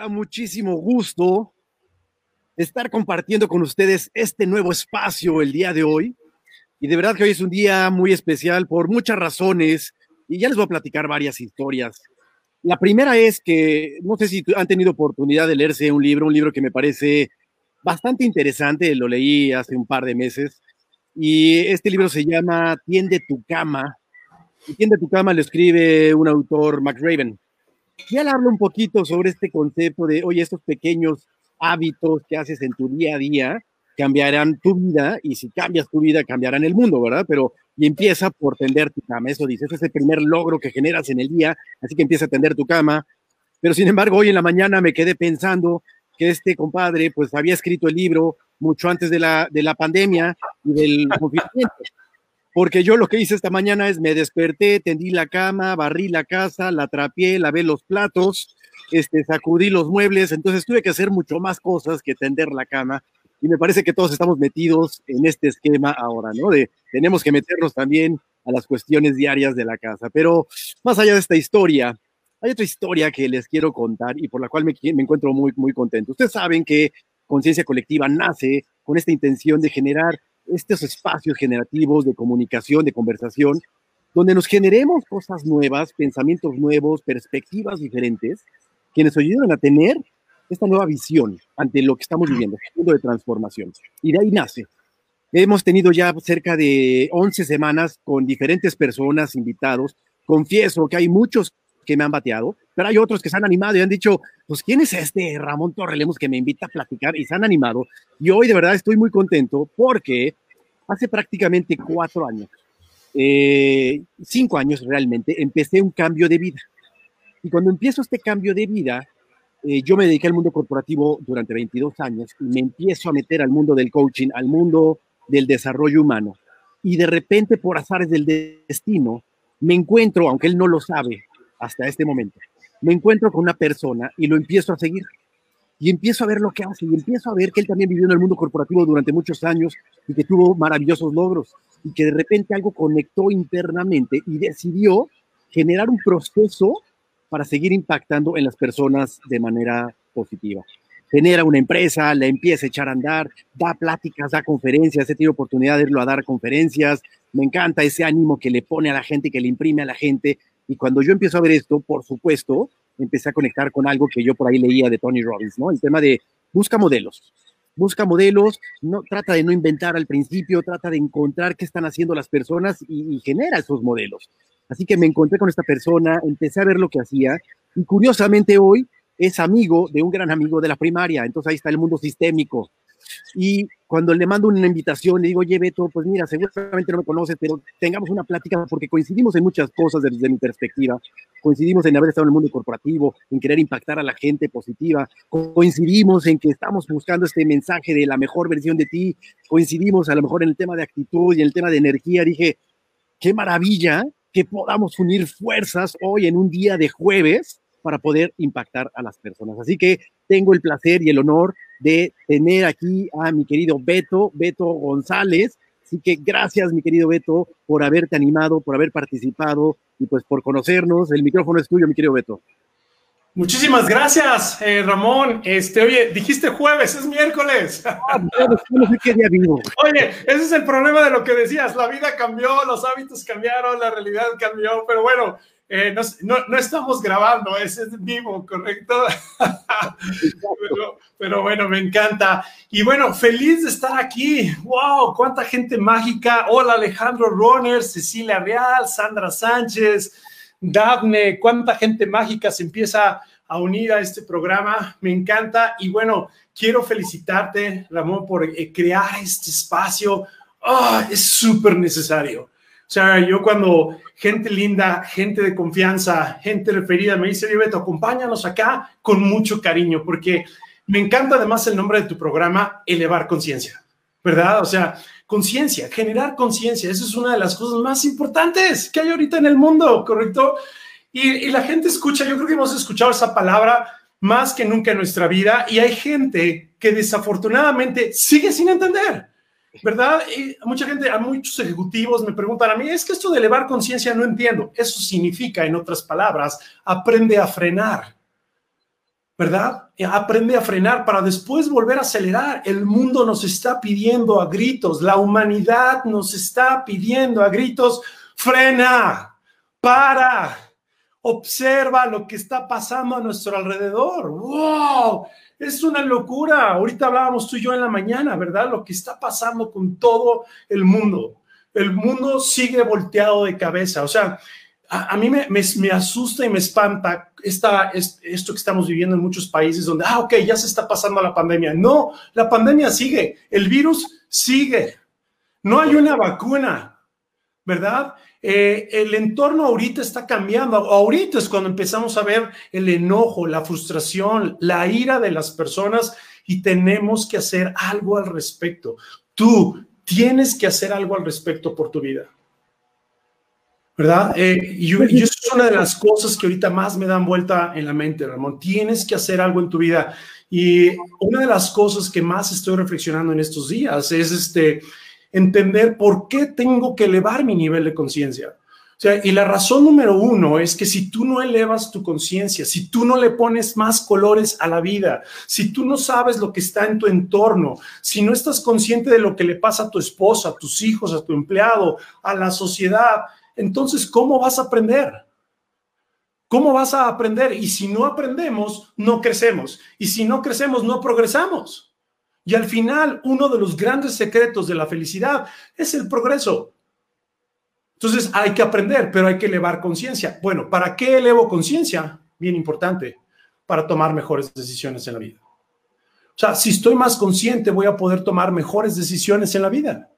da muchísimo gusto estar compartiendo con ustedes este nuevo espacio el día de hoy. Y de verdad que hoy es un día muy especial por muchas razones y ya les voy a platicar varias historias. La primera es que no sé si han tenido oportunidad de leerse un libro, un libro que me parece bastante interesante, lo leí hace un par de meses y este libro se llama Tiende tu cama. Y Tiende tu cama lo escribe un autor, Max Raven. Y él un poquito sobre este concepto de, oye, estos pequeños hábitos que haces en tu día a día cambiarán tu vida y si cambias tu vida cambiarán el mundo, ¿verdad? Pero y empieza por tender tu cama, eso dice, ese es el primer logro que generas en el día, así que empieza a tender tu cama. Pero sin embargo, hoy en la mañana me quedé pensando que este compadre pues había escrito el libro mucho antes de la, de la pandemia y del confinamiento porque yo lo que hice esta mañana es me desperté, tendí la cama, barrí la casa, la trapié, lavé los platos, este, sacudí los muebles, entonces tuve que hacer mucho más cosas que tender la cama y me parece que todos estamos metidos en este esquema ahora, ¿no? De tenemos que meternos también a las cuestiones diarias de la casa, pero más allá de esta historia, hay otra historia que les quiero contar y por la cual me, me encuentro muy, muy contento. Ustedes saben que Conciencia Colectiva nace con esta intención de generar estos espacios generativos de comunicación, de conversación, donde nos generemos cosas nuevas, pensamientos nuevos, perspectivas diferentes, que nos ayuden a tener esta nueva visión ante lo que estamos viviendo, el mundo de transformación. Y de ahí nace. Hemos tenido ya cerca de 11 semanas con diferentes personas, invitados. Confieso que hay muchos que me han bateado, pero hay otros que se han animado y han dicho, pues, ¿quién es este Ramón Torrelemos que me invita a platicar? Y se han animado. Y hoy de verdad estoy muy contento porque hace prácticamente cuatro años, eh, cinco años realmente, empecé un cambio de vida. Y cuando empiezo este cambio de vida, eh, yo me dediqué al mundo corporativo durante 22 años y me empiezo a meter al mundo del coaching, al mundo del desarrollo humano. Y de repente, por azares del destino, me encuentro, aunque él no lo sabe, hasta este momento. Me encuentro con una persona y lo empiezo a seguir. Y empiezo a ver lo que hace y empiezo a ver que él también vivió en el mundo corporativo durante muchos años y que tuvo maravillosos logros y que de repente algo conectó internamente y decidió generar un proceso para seguir impactando en las personas de manera positiva. Genera una empresa, la empieza a echar a andar, da pláticas, da conferencias, he tenido oportunidad de irlo a dar conferencias, me encanta ese ánimo que le pone a la gente, que le imprime a la gente, y cuando yo empiezo a ver esto, por supuesto, empecé a conectar con algo que yo por ahí leía de Tony Robbins, ¿no? El tema de busca modelos. Busca modelos, no, trata de no inventar al principio, trata de encontrar qué están haciendo las personas y, y genera esos modelos. Así que me encontré con esta persona, empecé a ver lo que hacía y curiosamente hoy es amigo de un gran amigo de la primaria, entonces ahí está el mundo sistémico, y cuando le mando una invitación, le digo, oye, Beto, pues mira, seguramente no me conoces, pero tengamos una plática porque coincidimos en muchas cosas desde mi perspectiva. Coincidimos en haber estado en el mundo corporativo, en querer impactar a la gente positiva. Coincidimos en que estamos buscando este mensaje de la mejor versión de ti. Coincidimos a lo mejor en el tema de actitud y en el tema de energía. Dije, qué maravilla que podamos unir fuerzas hoy en un día de jueves para poder impactar a las personas. Así que tengo el placer y el honor de tener aquí a mi querido Beto, Beto González. Así que gracias, mi querido Beto, por haberte animado, por haber participado y pues por conocernos. El micrófono es tuyo, mi querido Beto. Muchísimas gracias, eh, Ramón. Este, oye, dijiste jueves, es miércoles. Ah, no sé qué día vivo. Oye, ese es el problema de lo que decías. La vida cambió, los hábitos cambiaron, la realidad cambió, pero bueno, eh, no, estamos grabando, es en vivo, ¿correcto? pero, bueno, me encanta. Y bueno, feliz de estar aquí. ¡Wow! ¡Cuánta gente mágica! Hola Alejandro Roner, Cecilia Real, Sandra Sánchez, Daphne, cuánta gente mágica se empieza a unir a este programa. Me encanta. Y bueno, quiero felicitarte, Ramón, por eh, crear este espacio. ¡Ah! es súper necesario. O sea, yo cuando gente linda, gente de confianza, gente referida me dice, Beto, acompáñanos acá con mucho cariño, porque me encanta además el nombre de tu programa, Elevar Conciencia, ¿verdad? O sea, conciencia, generar conciencia, eso es una de las cosas más importantes que hay ahorita en el mundo, ¿correcto? Y, y la gente escucha, yo creo que hemos escuchado esa palabra más que nunca en nuestra vida y hay gente que desafortunadamente sigue sin entender. ¿Verdad? Mucha gente, a muchos ejecutivos me preguntan a mí, es que esto de elevar conciencia no entiendo. Eso significa, en otras palabras, aprende a frenar. ¿verdad? Aprende a frenar para después volver a acelerar. El mundo nos está pidiendo a gritos, la humanidad nos está pidiendo a gritos, frena, para, observa lo que está pasando a nuestro alrededor. ¡Wow! Es una locura. Ahorita hablábamos tú y yo en la mañana, ¿verdad? Lo que está pasando con todo el mundo. El mundo sigue volteado de cabeza. O sea, a, mí me, me, asusta y me espanta esta, esto que estamos viviendo en muchos países donde, ah, ok, ya se está pasando la pandemia. No, la pandemia sigue, el virus sigue. No hay una vacuna, ¿verdad? Eh, el entorno ahorita está cambiando. Ahorita es cuando empezamos a ver el enojo, la frustración, la ira de las personas y tenemos que hacer algo al respecto. Tú tienes que hacer algo al respecto por tu vida. ¿verdad? Eh, y, eso es una de las cosas que ahorita más me dan vuelta en la mente, Ramón. Tienes que hacer algo en tu vida. Y una de las cosas que más estoy reflexionando en estos días es este, entender por qué tengo que elevar mi nivel de conciencia. O sea, y la razón número uno es que si tú no elevas tu conciencia, si tú no le pones más colores a la vida, si tú no sabes lo que está en tu entorno, si no estás consciente de lo que le pasa a tu esposa, a tus hijos, a tu empleado, a la sociedad, entonces, ¿cómo vas a aprender? ¿Cómo vas a aprender? Y si no aprendemos, no crecemos. Y si no crecemos, no progresamos. Y al final, uno de los grandes secretos de la felicidad es el progreso. Entonces, hay que aprender, pero hay que elevar conciencia. Bueno, ¿para qué elevo conciencia? Bien importante, para tomar mejores decisiones en la vida. O sea, si estoy más consciente, voy a poder tomar mejores decisiones en la vida.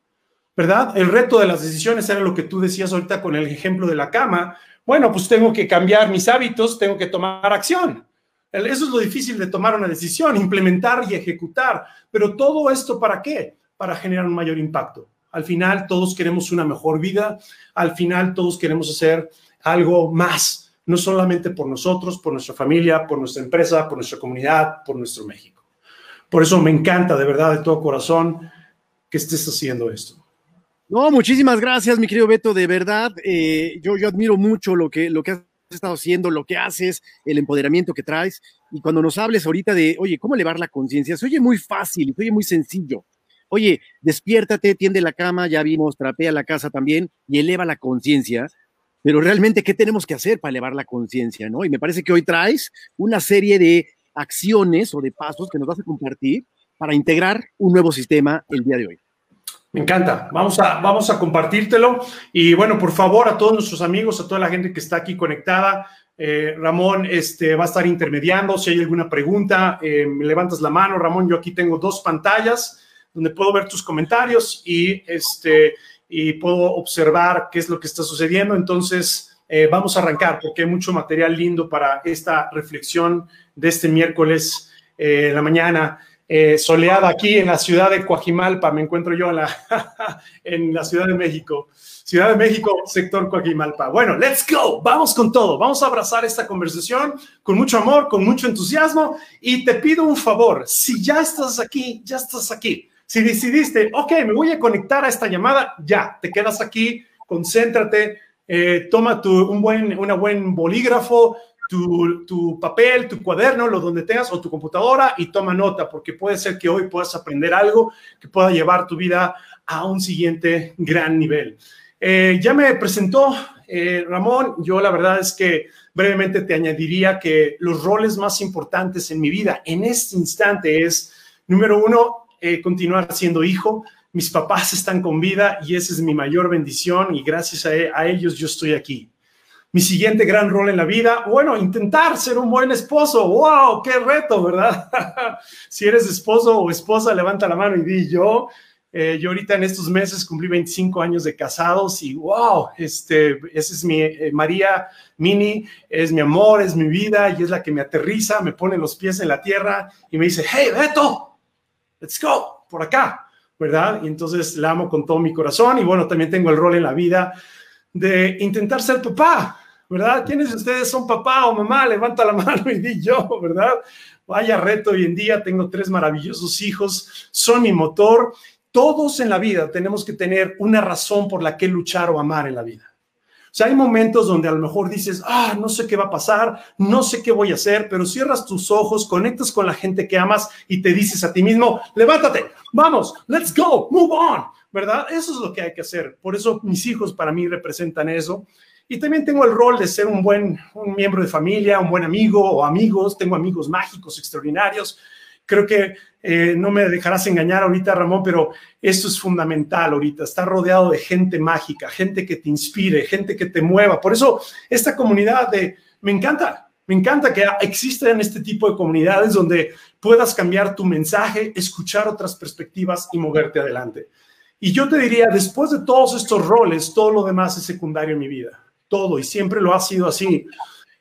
¿verdad? El reto de las decisiones era lo que tú decías ahorita con el ejemplo de la cama. Bueno, pues tengo que cambiar mis hábitos, tengo que tomar acción. Eso es lo difícil de tomar una decisión, implementar y ejecutar. Pero todo esto para qué? Para generar un mayor impacto. Al final todos queremos una mejor vida, al final todos queremos hacer algo más, no solamente por nosotros, por nuestra familia, por nuestra empresa, por nuestra comunidad, por nuestro México. Por eso me encanta de verdad, de todo corazón, que estés haciendo esto. No, muchísimas gracias, mi querido Beto, de verdad. Eh, yo, yo admiro mucho lo que, lo que has estado haciendo, lo que haces, el empoderamiento que traes. Y cuando nos hables ahorita de, oye, ¿cómo elevar la conciencia? Se oye muy fácil, se oye muy sencillo. Oye, despiértate, tiende la cama, ya vimos, trapea la casa también y eleva la conciencia. Pero realmente, ¿qué tenemos que hacer para elevar la conciencia? ¿no? Y me parece que hoy traes una serie de acciones o de pasos que nos vas a compartir para integrar un nuevo sistema el día de hoy. Me encanta. Vamos a, vamos a compartírtelo. Y bueno, por favor, a todos nuestros amigos, a toda la gente que está aquí conectada, eh, Ramón este, va a estar intermediando. Si hay alguna pregunta, eh, me levantas la mano. Ramón, yo aquí tengo dos pantallas donde puedo ver tus comentarios y, este, y puedo observar qué es lo que está sucediendo. Entonces, eh, vamos a arrancar porque hay mucho material lindo para esta reflexión de este miércoles en la mañana. Eh, soleada aquí en la ciudad de Coajimalpa, me encuentro yo en la, en la Ciudad de México. Ciudad de México, sector Coajimalpa. Bueno, let's go, vamos con todo, vamos a abrazar esta conversación con mucho amor, con mucho entusiasmo y te pido un favor, si ya estás aquí, ya estás aquí. Si decidiste, ok, me voy a conectar a esta llamada, ya, te quedas aquí, concéntrate, eh, toma tu, un buen, una buen bolígrafo, tu, papel, tu cuaderno, lo donde tengas, o tu computadora y toma nota, porque puede ser que hoy puedas aprender algo que pueda llevar tu vida a un siguiente gran nivel. Eh, ya me presentó eh, Ramón, yo la verdad es que brevemente te añadiría que los roles más importantes en mi vida en este instante es, número uno, eh, continuar siendo hijo. Mis papás están con vida y esa es mi mayor bendición y gracias a ellos yo estoy aquí mi siguiente gran rol en la vida, bueno, intentar ser un buen esposo. ¡Wow! ¡Qué reto, ¿verdad? si eres esposo o esposa, levanta la mano y di yo. Eh, yo ahorita en estos meses cumplí 25 años de casados y wow, este, esa es mi eh, María Mini, es mi amor, es mi vida y es la que me aterriza, me pone los pies en la tierra y me dice, hey, Beto, let's go, por acá, ¿verdad? Y entonces la amo con todo mi corazón y bueno, también tengo el rol en la vida de intentar ser papá, ¿verdad? ¿Quiénes de ustedes son papá o mamá? Levanta la mano y di yo, ¿verdad? Vaya reto hoy en día, tengo tres maravillosos hijos, son mi motor. Todos en la vida tenemos que tener una razón por la que luchar o amar en la vida. O sea, hay momentos donde a lo mejor dices, ah, no sé qué va a pasar, no sé qué voy a hacer, pero cierras tus ojos, conectas con la gente que amas y te dices a ti mismo, levántate, vamos, let's go, move on, ¿verdad? Eso es lo que hay que hacer. Por eso mis hijos para mí representan eso. Y también tengo el rol de ser un buen un miembro de familia, un buen amigo o amigos. Tengo amigos mágicos, extraordinarios. Creo que eh, no me dejarás engañar ahorita, Ramón, pero esto es fundamental ahorita, estar rodeado de gente mágica, gente que te inspire, gente que te mueva. Por eso esta comunidad de, me encanta, me encanta que existan este tipo de comunidades donde puedas cambiar tu mensaje, escuchar otras perspectivas y moverte adelante. Y yo te diría, después de todos estos roles, todo lo demás es secundario en mi vida, todo, y siempre lo ha sido así.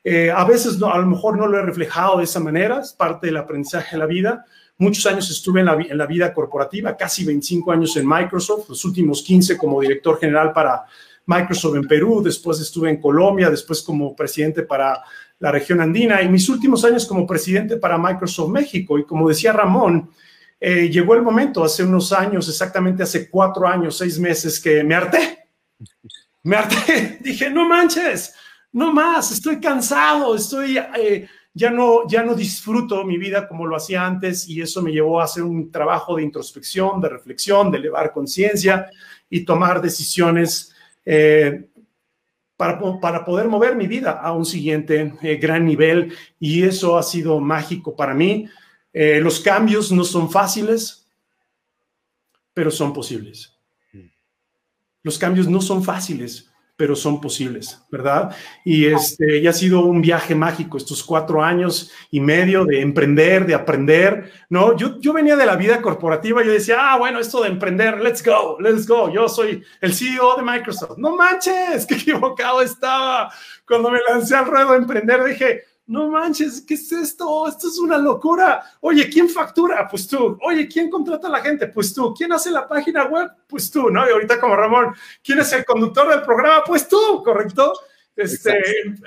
Eh, a veces no, a lo mejor no lo he reflejado de esa manera, es parte del aprendizaje de la vida, Muchos años estuve en la, vida corporativa, casi 25 años en Microsoft, los últimos 15 como director general para Microsoft en Perú, después estuve en Colombia, después como presidente para la región andina y mis últimos años como presidente para Microsoft México. Y como decía Ramón, eh, llegó el momento, hace unos años, exactamente hace cuatro años, seis meses, que me harté. Me harté. Dije, no manches, no más, estoy cansado, estoy... Eh, ya no, ya no disfruto mi vida como lo hacía antes y eso me llevó a hacer un trabajo de introspección, de reflexión, de elevar conciencia y tomar decisiones eh, para, para, poder mover mi vida a un siguiente eh, gran nivel y eso ha sido mágico para mí. Los cambios no son fáciles, pero son posibles. Los cambios no son fáciles, pero son posibles, ¿verdad? Y este, ya ha sido un viaje mágico estos cuatro años y medio de emprender, de aprender, ¿no? Yo, yo venía de la vida corporativa, yo decía, ah, bueno, esto de emprender, let's go, let's go, yo soy el CEO de Microsoft. No manches, qué equivocado estaba. Cuando me lancé al ruedo de emprender, dije, no manches, ¿qué es esto? Esto es una locura. Oye, ¿quién factura? Pues tú. Oye, ¿quién contrata a la gente? Pues tú. ¿Quién hace la página web? Pues tú, ¿no? Y ahorita como Ramón, ¿quién es el conductor del programa? Pues tú, ¿correcto? Este,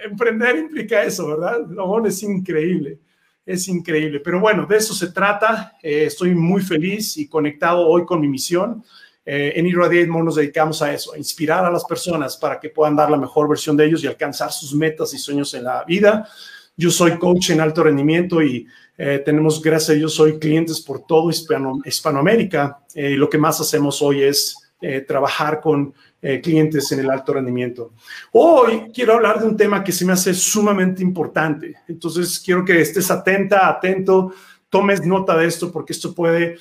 emprender implica eso, ¿verdad? Ramón es increíble, es increíble. Pero bueno, de eso se trata. Eh, estoy muy feliz y conectado hoy con mi misión. Eh, en Irradiate nos dedicamos a eso, a inspirar a las personas para que puedan dar la mejor versión de ellos y alcanzar sus metas y sueños en la vida. Yo soy coach en alto rendimiento y eh, tenemos, gracias a Dios, soy clientes por todo Hispano, Hispanoamérica. Eh, lo que más hacemos hoy es eh, trabajar con clientes en el alto rendimiento. Hoy quiero hablar de un tema que se me hace sumamente importante. Entonces, quiero que estés atenta, atento, tomes nota de esto porque esto puede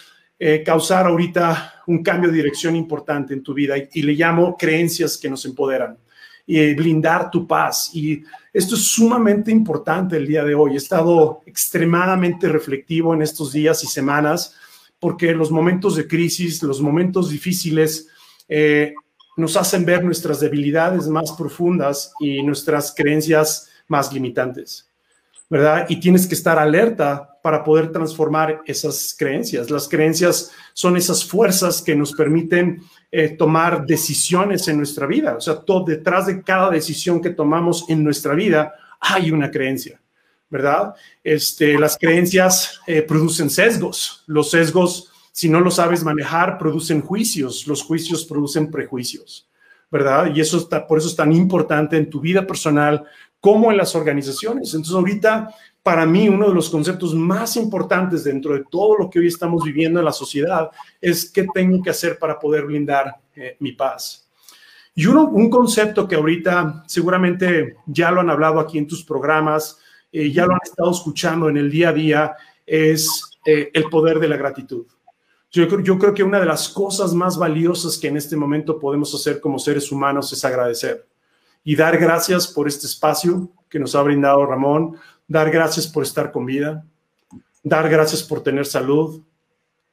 causar ahorita un cambio de dirección importante en tu vida y, y le llamo creencias que nos empoderan y blindar tu paz. Y esto es sumamente importante el día de hoy. He estado extremadamente reflectivo en estos días y semanas porque los momentos de crisis, los momentos difíciles, eh, nos hacen ver nuestras debilidades más profundas y nuestras creencias más limitantes, ¿verdad? Y tienes que estar alerta para poder transformar esas creencias. Las creencias son esas fuerzas que nos permiten eh, tomar decisiones en nuestra vida. O sea, detrás de cada decisión que tomamos en nuestra vida hay una creencia, ¿verdad? Este, las creencias eh, producen sesgos. Los sesgos, si no lo sabes manejar, producen juicios. Los juicios producen prejuicios, ¿verdad? Y eso está, por eso es tan importante en tu vida personal como en las organizaciones. Entonces, ahorita para mí uno de los conceptos más importantes dentro de todo lo que hoy estamos viviendo en la sociedad es qué tengo que hacer para poder blindar eh, mi paz. Y uno, un concepto que ahorita seguramente ya lo han hablado aquí en tus programas, eh, ya lo han estado escuchando en el día a día, es eh, el poder de la gratitud. Yo, yo creo que una de las cosas más valiosas que en este momento podemos hacer como seres humanos es agradecer y dar gracias por este espacio que nos ha brindado Ramón, dar gracias por estar con vida, dar gracias por tener salud,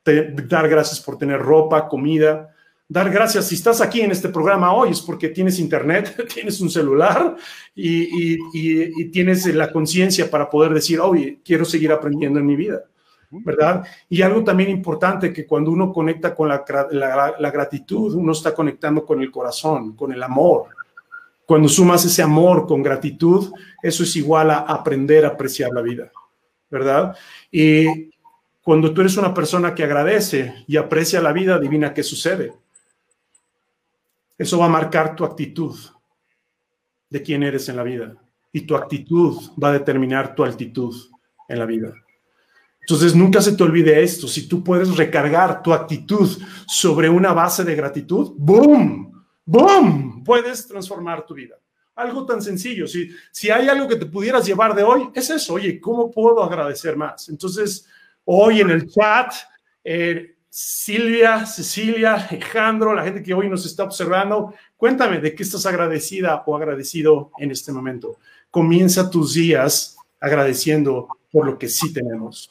dar gracias por tener ropa, comida, dar gracias. Si estás aquí en este programa hoy es porque tienes internet, tienes un celular y, tienes la conciencia para poder decir, oye, quiero seguir aprendiendo en mi vida. ¿Verdad? Y algo también importante que cuando uno conecta con la, la gratitud, uno está conectando con el corazón, con el amor, cuando sumas ese amor con gratitud, eso es igual a aprender a apreciar la vida, ¿verdad? Y cuando tú eres una persona que agradece y aprecia la vida, adivina qué sucede. Eso va a marcar tu actitud. de quién eres en la vida y tu actitud va a determinar tu altitud en la vida. Entonces, nunca se te olvide esto. Si tú puedes recargar tu actitud sobre una base de gratitud, ¡boom! ¡Boom! Puedes transformar tu vida. Algo tan sencillo. Si, si hay algo que te pudieras llevar de hoy, es eso. Oye, ¿cómo puedo agradecer más? Entonces, hoy en el chat, eh, Silvia, Cecilia, Alejandro, la gente que hoy nos está observando, cuéntame de qué estás agradecida o agradecido en este momento. Comienza tus días agradeciendo por lo que sí tenemos.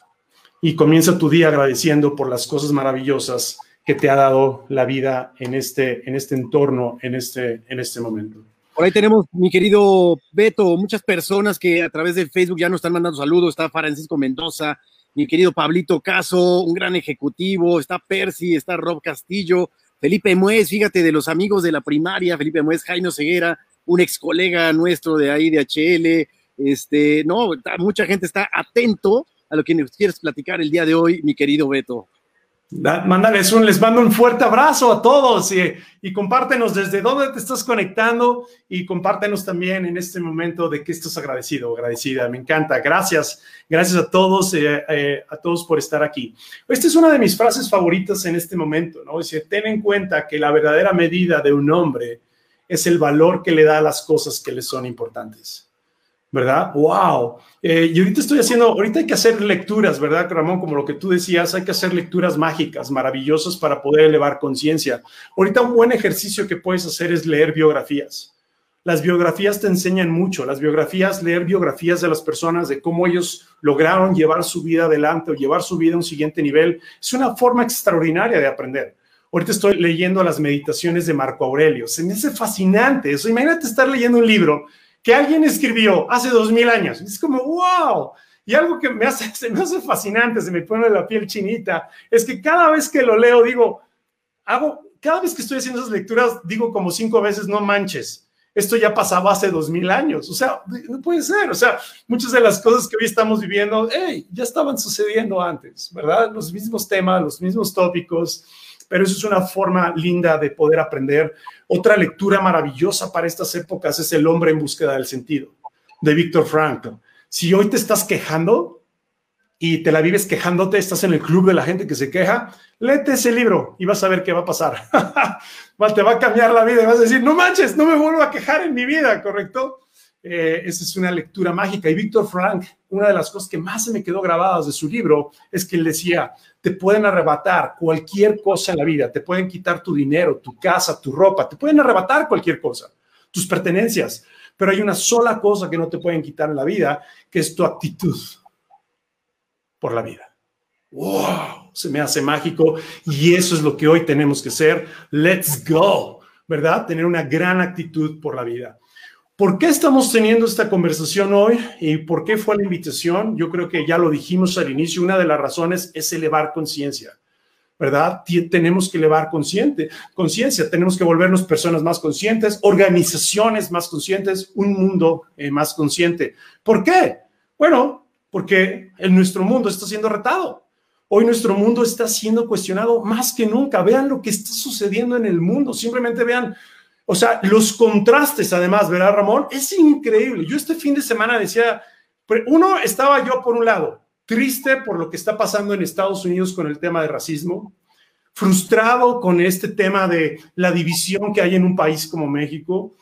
Y comienza tu día agradeciendo por las cosas maravillosas que te ha dado la vida en este, en este entorno, en este, en este momento. Por ahí tenemos, mi querido Beto, muchas personas que a través de Facebook ya nos están mandando saludos. Está Francisco Mendoza, mi querido Pablito Caso, un gran ejecutivo, está Percy, está Rob Castillo, Felipe Muez, fíjate, de los amigos de la primaria, Felipe Muez, Jaino Ceguera, un ex colega nuestro de ahí de HL, este, no, mucha gente está atento a lo que nos quieres platicar el día de hoy, mi querido Beto. Mándales un, les mando un fuerte abrazo a todos y, y, compártenos desde dónde te estás conectando y compártenos también en este momento de qué estás agradecido, agradecida. Me encanta. Gracias, gracias a todos, eh, eh, a todos por estar aquí. Esta es una de mis frases favoritas en este momento, ¿no? Dice, ten en cuenta que la verdadera medida de un hombre es el valor que le da a las cosas que le son importantes. ¿Verdad? ¡Wow! Eh, y ahorita estoy haciendo, ahorita hay que hacer lecturas, ¿verdad, Ramón? Como lo que tú decías, hay que hacer lecturas mágicas, maravillosas para poder elevar conciencia. Ahorita un buen ejercicio que puedes hacer es leer biografías. Las biografías te enseñan mucho, las biografías, leer biografías de las personas, de cómo ellos lograron llevar su vida adelante o llevar su vida a un siguiente nivel, es una forma extraordinaria de aprender. Ahorita estoy leyendo las meditaciones de Marco Aurelio. Se me hace fascinante eso. Imagínate estar leyendo un libro que alguien escribió hace dos mil años. Es como, wow. Y algo que me hace, se me hace fascinante, se me pone la piel chinita, es que cada vez que lo leo, digo, hago, cada vez que estoy haciendo esas lecturas, digo como cinco veces, no manches, esto ya pasaba hace dos mil años. O sea, no puede ser. O sea, muchas de las cosas que hoy estamos viviendo, hey, ya estaban sucediendo antes, ¿verdad? Los mismos temas, los mismos tópicos, pero eso es una forma linda de poder aprender. Otra lectura maravillosa para estas épocas es El hombre en búsqueda del sentido, de Víctor Frankl. Si hoy te estás quejando y te la vives quejándote, estás en el club de la gente que se queja, léete ese libro y vas a ver qué va a pasar. te va a cambiar la vida y vas a decir, no manches, no me vuelvo a quejar en mi vida, ¿correcto? Eh, esa es una lectura mágica. Y Víctor Frank, una de las cosas que más se me quedó grabadas de su libro es que él decía, te pueden arrebatar cualquier cosa en la vida, te pueden quitar tu dinero, tu casa, tu ropa, te pueden arrebatar cualquier cosa, tus pertenencias, pero hay una sola cosa que no te pueden quitar en la vida, que es tu actitud por la vida. ¡Wow! Se me hace mágico y eso es lo que hoy tenemos que ser. Let's go, ¿verdad? Tener una gran actitud por la vida. ¿Por qué estamos teniendo esta conversación hoy y por qué fue la invitación? Yo creo que ya lo dijimos al inicio, una de las razones es elevar conciencia, ¿verdad? tenemos que elevar conciencia, tenemos que volvernos personas más conscientes, organizaciones más conscientes, un mundo eh, más consciente. ¿Por qué? Bueno, porque en nuestro mundo está siendo retado. Hoy nuestro mundo está siendo cuestionado más que nunca. Vean lo que está sucediendo en el mundo. Simplemente vean o sea, los contrastes, además, ¿verdad, Ramón? Es increíble. Yo este fin de semana decía, uno, estaba yo por un lado, triste por lo que está pasando en Estados Unidos con el tema de racismo, frustrado con este tema de la división que hay en un país como México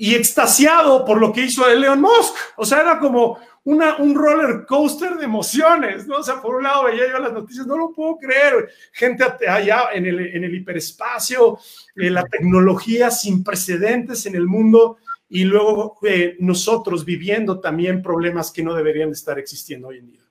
y extasiado por lo que hizo Elon Musk. O sea, era como una, un roller coaster de emociones, ¿no? O sea, por un lado veía yo las noticias, no lo puedo creer, gente allá en el, en el hiperespacio, eh, la tecnología sin precedentes en el mundo y luego eh, nosotros viviendo también problemas que no deberían estar existiendo hoy en día.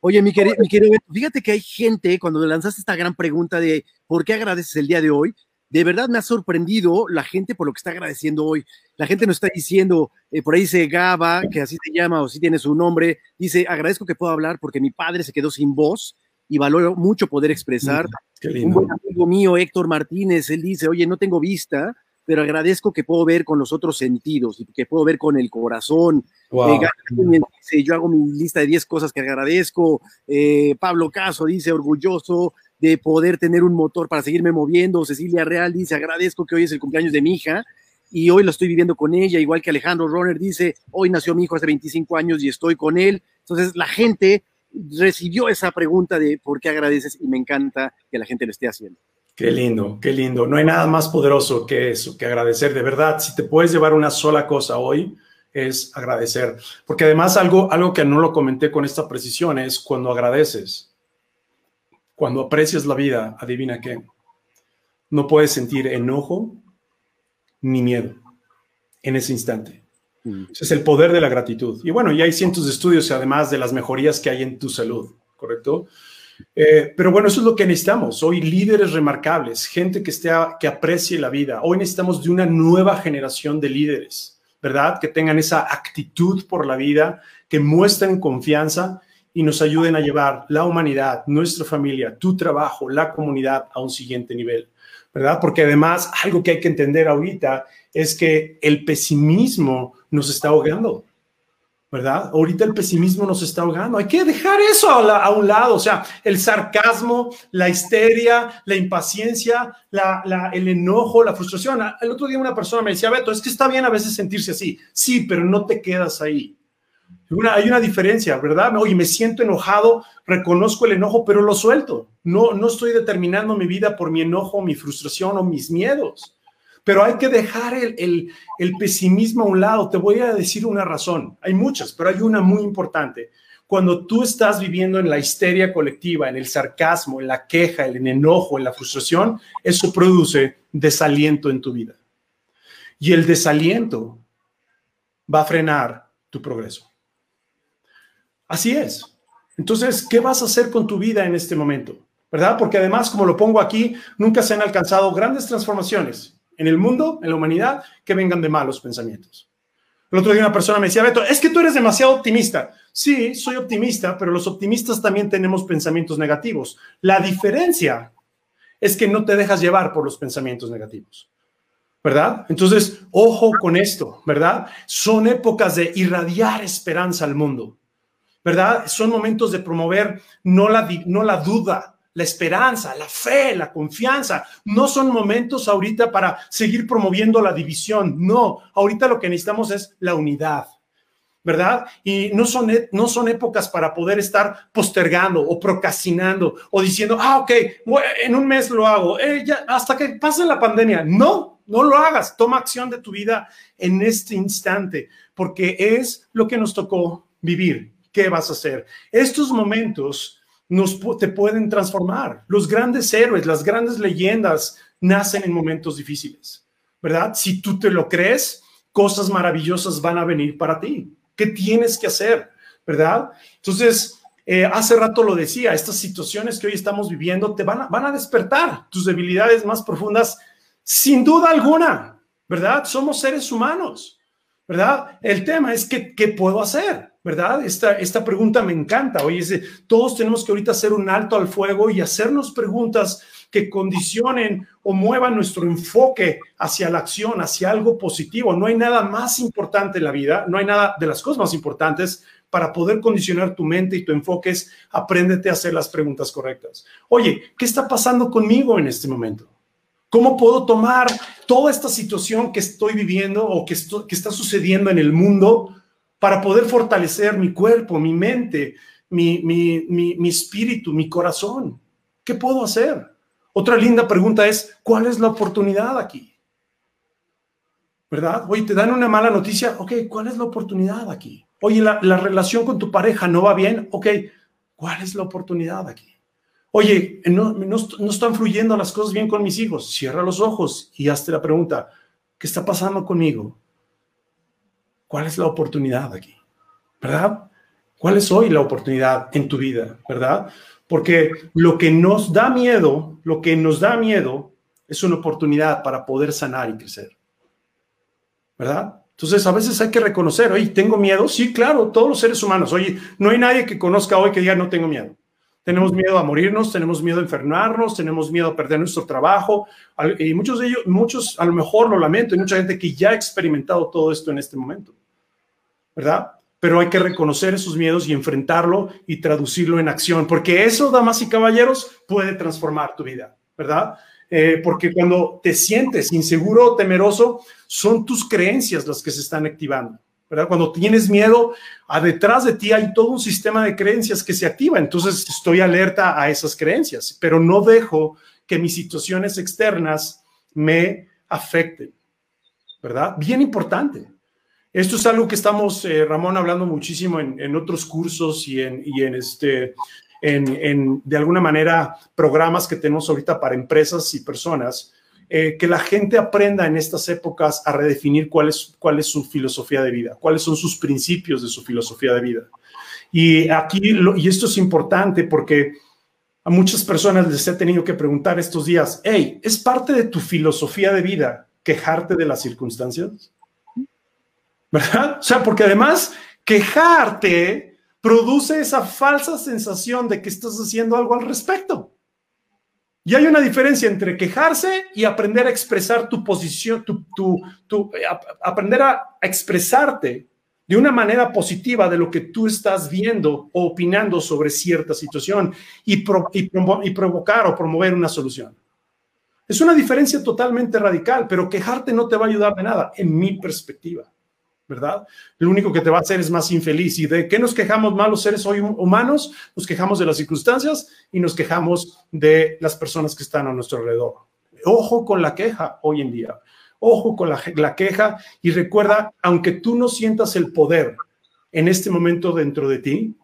Oye, mi querido, mi querido, fíjate que hay gente, cuando lanzaste esta gran pregunta de ¿por qué agradeces el día de hoy? De verdad me ha sorprendido la gente por lo que está agradeciendo hoy. La gente nos está diciendo, eh, por ahí dice Gaba, que así se llama o si tiene su nombre, dice, agradezco que puedo hablar porque mi padre se quedó sin voz y valoro mucho poder expresar. Un buen amigo mío, Héctor Martínez, él dice, oye, no tengo vista, pero agradezco que puedo ver con los otros sentidos y que puedo ver con el corazón. Eh, yo hago mi lista de 10 cosas que agradezco. Eh, Pablo Caso dice, orgulloso de poder tener un motor para seguirme moviendo. Cecilia Real dice, agradezco que hoy es el cumpleaños de mi hija y hoy lo estoy viviendo con ella, igual que Alejandro Roner dice, hoy nació mi hijo hace 25 años y estoy con él. Entonces la gente recibió esa pregunta de por qué agradeces y me encanta que la gente lo esté haciendo. Qué lindo, qué lindo. No hay nada más poderoso que eso, que agradecer. De verdad, si te puedes llevar una sola cosa hoy, es agradecer. Porque además algo, algo que no lo comenté con esta precisión es cuando agradeces, cuando aprecias la vida, adivina qué, no puedes sentir enojo ni miedo en ese instante. Mm. es el poder de la gratitud. Y bueno, ya hay cientos de estudios además de las mejorías que hay en tu salud, ¿correcto? Eh, pero bueno, eso es lo que necesitamos. Hoy líderes remarcables, gente que, esté, que aprecie la vida. Hoy necesitamos de una nueva generación de líderes, ¿verdad? Que tengan esa actitud por la vida, que muestren confianza y nos ayuden a llevar la humanidad, nuestra familia, tu trabajo, la comunidad a un siguiente nivel, ¿verdad? Porque además algo que hay que entender ahorita es que el pesimismo nos está ahogando. ¿verdad? Ahorita el pesimismo nos está ahogando. Hay que dejar eso a, un lado, o sea, el sarcasmo, la histeria, la impaciencia, el enojo, la frustración. El otro día una persona me decía, Beto, es que está bien a veces sentirse así. Sí, pero no te quedas ahí. Hay una diferencia, ¿verdad? Oye, me siento enojado, reconozco el enojo, pero lo suelto. No, no estoy determinando mi vida por mi enojo, mi frustración o mis miedos. Pero hay que dejar el, pesimismo a un lado. Te voy a decir una razón. Hay muchas, pero hay una muy importante. Cuando tú estás viviendo en la histeria colectiva, en el sarcasmo, en la queja, en el enojo, en la frustración, eso produce desaliento en tu vida. Y el desaliento va a frenar tu progreso. Así es. Entonces, ¿qué vas a hacer con tu vida en este momento? ¿Verdad? Porque además, como lo pongo aquí, nunca se han alcanzado grandes transformaciones en el mundo, en la humanidad, que vengan de malos pensamientos. El otro día una persona me decía, Beto, es que tú eres demasiado optimista. Sí, soy optimista, pero los optimistas también tenemos pensamientos negativos. La diferencia es que no te dejas llevar por los pensamientos negativos. ¿Verdad? Entonces, ojo con esto, ¿verdad? Son épocas de irradiar esperanza al mundo, ¿verdad? Son momentos de promover no la, no la duda, la esperanza, la fe, la confianza. No son momentos ahorita para seguir promoviendo la división. No, ahorita lo que necesitamos es la unidad. ¿verdad? Y no son, e, no son épocas para poder estar postergando o procrastinando o diciendo, ah, ok, en un mes lo hago, eh, hasta que pase la pandemia. No, no lo hagas, toma acción de tu vida en este instante, porque es lo que nos tocó vivir. ¿Qué vas a hacer? Estos momentos nos, te pueden transformar. Los grandes héroes, las grandes leyendas nacen en momentos difíciles, ¿verdad? Si tú te lo crees, cosas maravillosas van a venir para ti. ¿Qué tienes que hacer? ¿Verdad? Entonces, eh, hace rato lo decía, estas situaciones que hoy estamos viviendo te van a, van a despertar tus debilidades más profundas, sin duda alguna, ¿verdad? Somos seres humanos, ¿verdad? El tema es que, ¿qué puedo hacer? ¿Verdad? Esta, esta pregunta me encanta. Oye, todos tenemos que ahorita hacer un alto al fuego y hacernos preguntas que condicionen o muevan nuestro enfoque hacia la acción, hacia algo positivo. No hay nada más importante en la vida, no hay nada de las cosas más importantes para poder condicionar tu mente y tu enfoque es apréndete a hacer las preguntas correctas. Oye, ¿qué está pasando conmigo en este momento? ¿Cómo puedo tomar toda esta situación que estoy viviendo o que, que está sucediendo en el mundo para poder fortalecer mi cuerpo, mi mente, mi, mi, espíritu, mi corazón. ¿Qué puedo hacer? Otra linda pregunta es, ¿cuál es la oportunidad aquí? ¿Verdad? Oye, te dan una mala noticia, ok, ¿cuál es la oportunidad aquí? Oye, la, relación con tu pareja no va bien, ok, ¿cuál es la oportunidad aquí? Oye, no, no, no, están fluyendo las cosas bien con mis hijos. Cierra los ojos y hazte la pregunta, ¿qué está pasando conmigo? ¿Cuál es la oportunidad aquí? ¿Verdad? ¿Cuál es hoy la oportunidad en tu vida? ¿Verdad? Porque lo que nos da miedo, lo que nos da miedo es una oportunidad para poder sanar y crecer. ¿Verdad? Entonces, a veces hay que reconocer, oye, ¿tengo miedo? Sí, claro, todos los seres humanos. Oye, no hay nadie que conozca hoy que diga, no tengo miedo. Tenemos miedo a morirnos, tenemos miedo a enfermarnos, tenemos miedo a perder nuestro trabajo. Y muchos de ellos, muchos a lo mejor lo lamento, hay mucha gente que ya ha experimentado todo esto en este momento. ¿Verdad? Pero hay que reconocer esos miedos y enfrentarlo y traducirlo en acción, porque eso, damas y caballeros, puede transformar tu vida, ¿verdad? Eh, porque cuando te sientes inseguro o temeroso, son tus creencias las que se están activando. ¿verdad? Cuando tienes miedo, a detrás de ti hay todo un sistema de creencias que se activa. Entonces estoy alerta a esas creencias, pero no dejo que mis situaciones externas me afecten. ¿Verdad? Bien importante. Esto es algo que estamos, eh, Ramón, hablando muchísimo en, otros cursos y en, y en este, en, de alguna manera, programas que tenemos ahorita para empresas y personas, eh, que la gente aprenda en estas épocas a redefinir cuál es, cuál es su filosofía de vida, cuáles son sus principios de su filosofía de vida. Y aquí, y esto es importante porque a muchas personas les he tenido que preguntar estos días, hey, ¿es parte de tu filosofía de vida quejarte de las circunstancias? ¿Verdad? O sea, porque además quejarte produce esa falsa sensación de que estás haciendo algo al respecto. Y hay una diferencia entre quejarse y aprender a expresar tu posición, tu, tu, aprender a expresarte de una manera positiva de lo que tú estás viendo o opinando sobre cierta situación y, y, y provocar o promover una solución. Es una diferencia totalmente radical, pero quejarte no te va a ayudar de nada, en mi perspectiva. ¿Verdad? Lo único que te va a hacer es más infeliz. ¿Y de qué nos quejamos más los seres hoy humanos? Nos quejamos de las circunstancias y nos quejamos de las personas que están a nuestro alrededor. Ojo con la queja hoy en día. Ojo con la, la queja y recuerda, aunque tú no sientas el poder en este momento dentro de ti,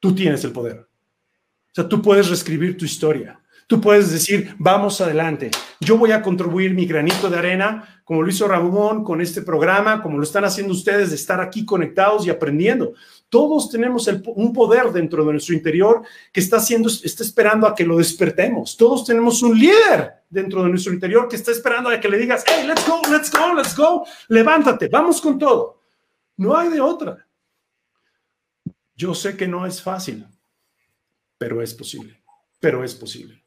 tú tienes el poder. O sea, tú puedes reescribir tu historia. Tú puedes decir, vamos adelante, yo voy a contribuir mi granito de arena, como lo hizo Ramón con este programa, como lo están haciendo ustedes de estar aquí conectados y aprendiendo. Todos tenemos un poder dentro de nuestro interior que está haciendo, está esperando a que lo despertemos. Todos tenemos un líder dentro de nuestro interior que está esperando a que le digas, hey, let's go, let's go, let's go, levántate, vamos con todo. No hay de otra. Yo sé que no es fácil, pero es posible, pero es posible.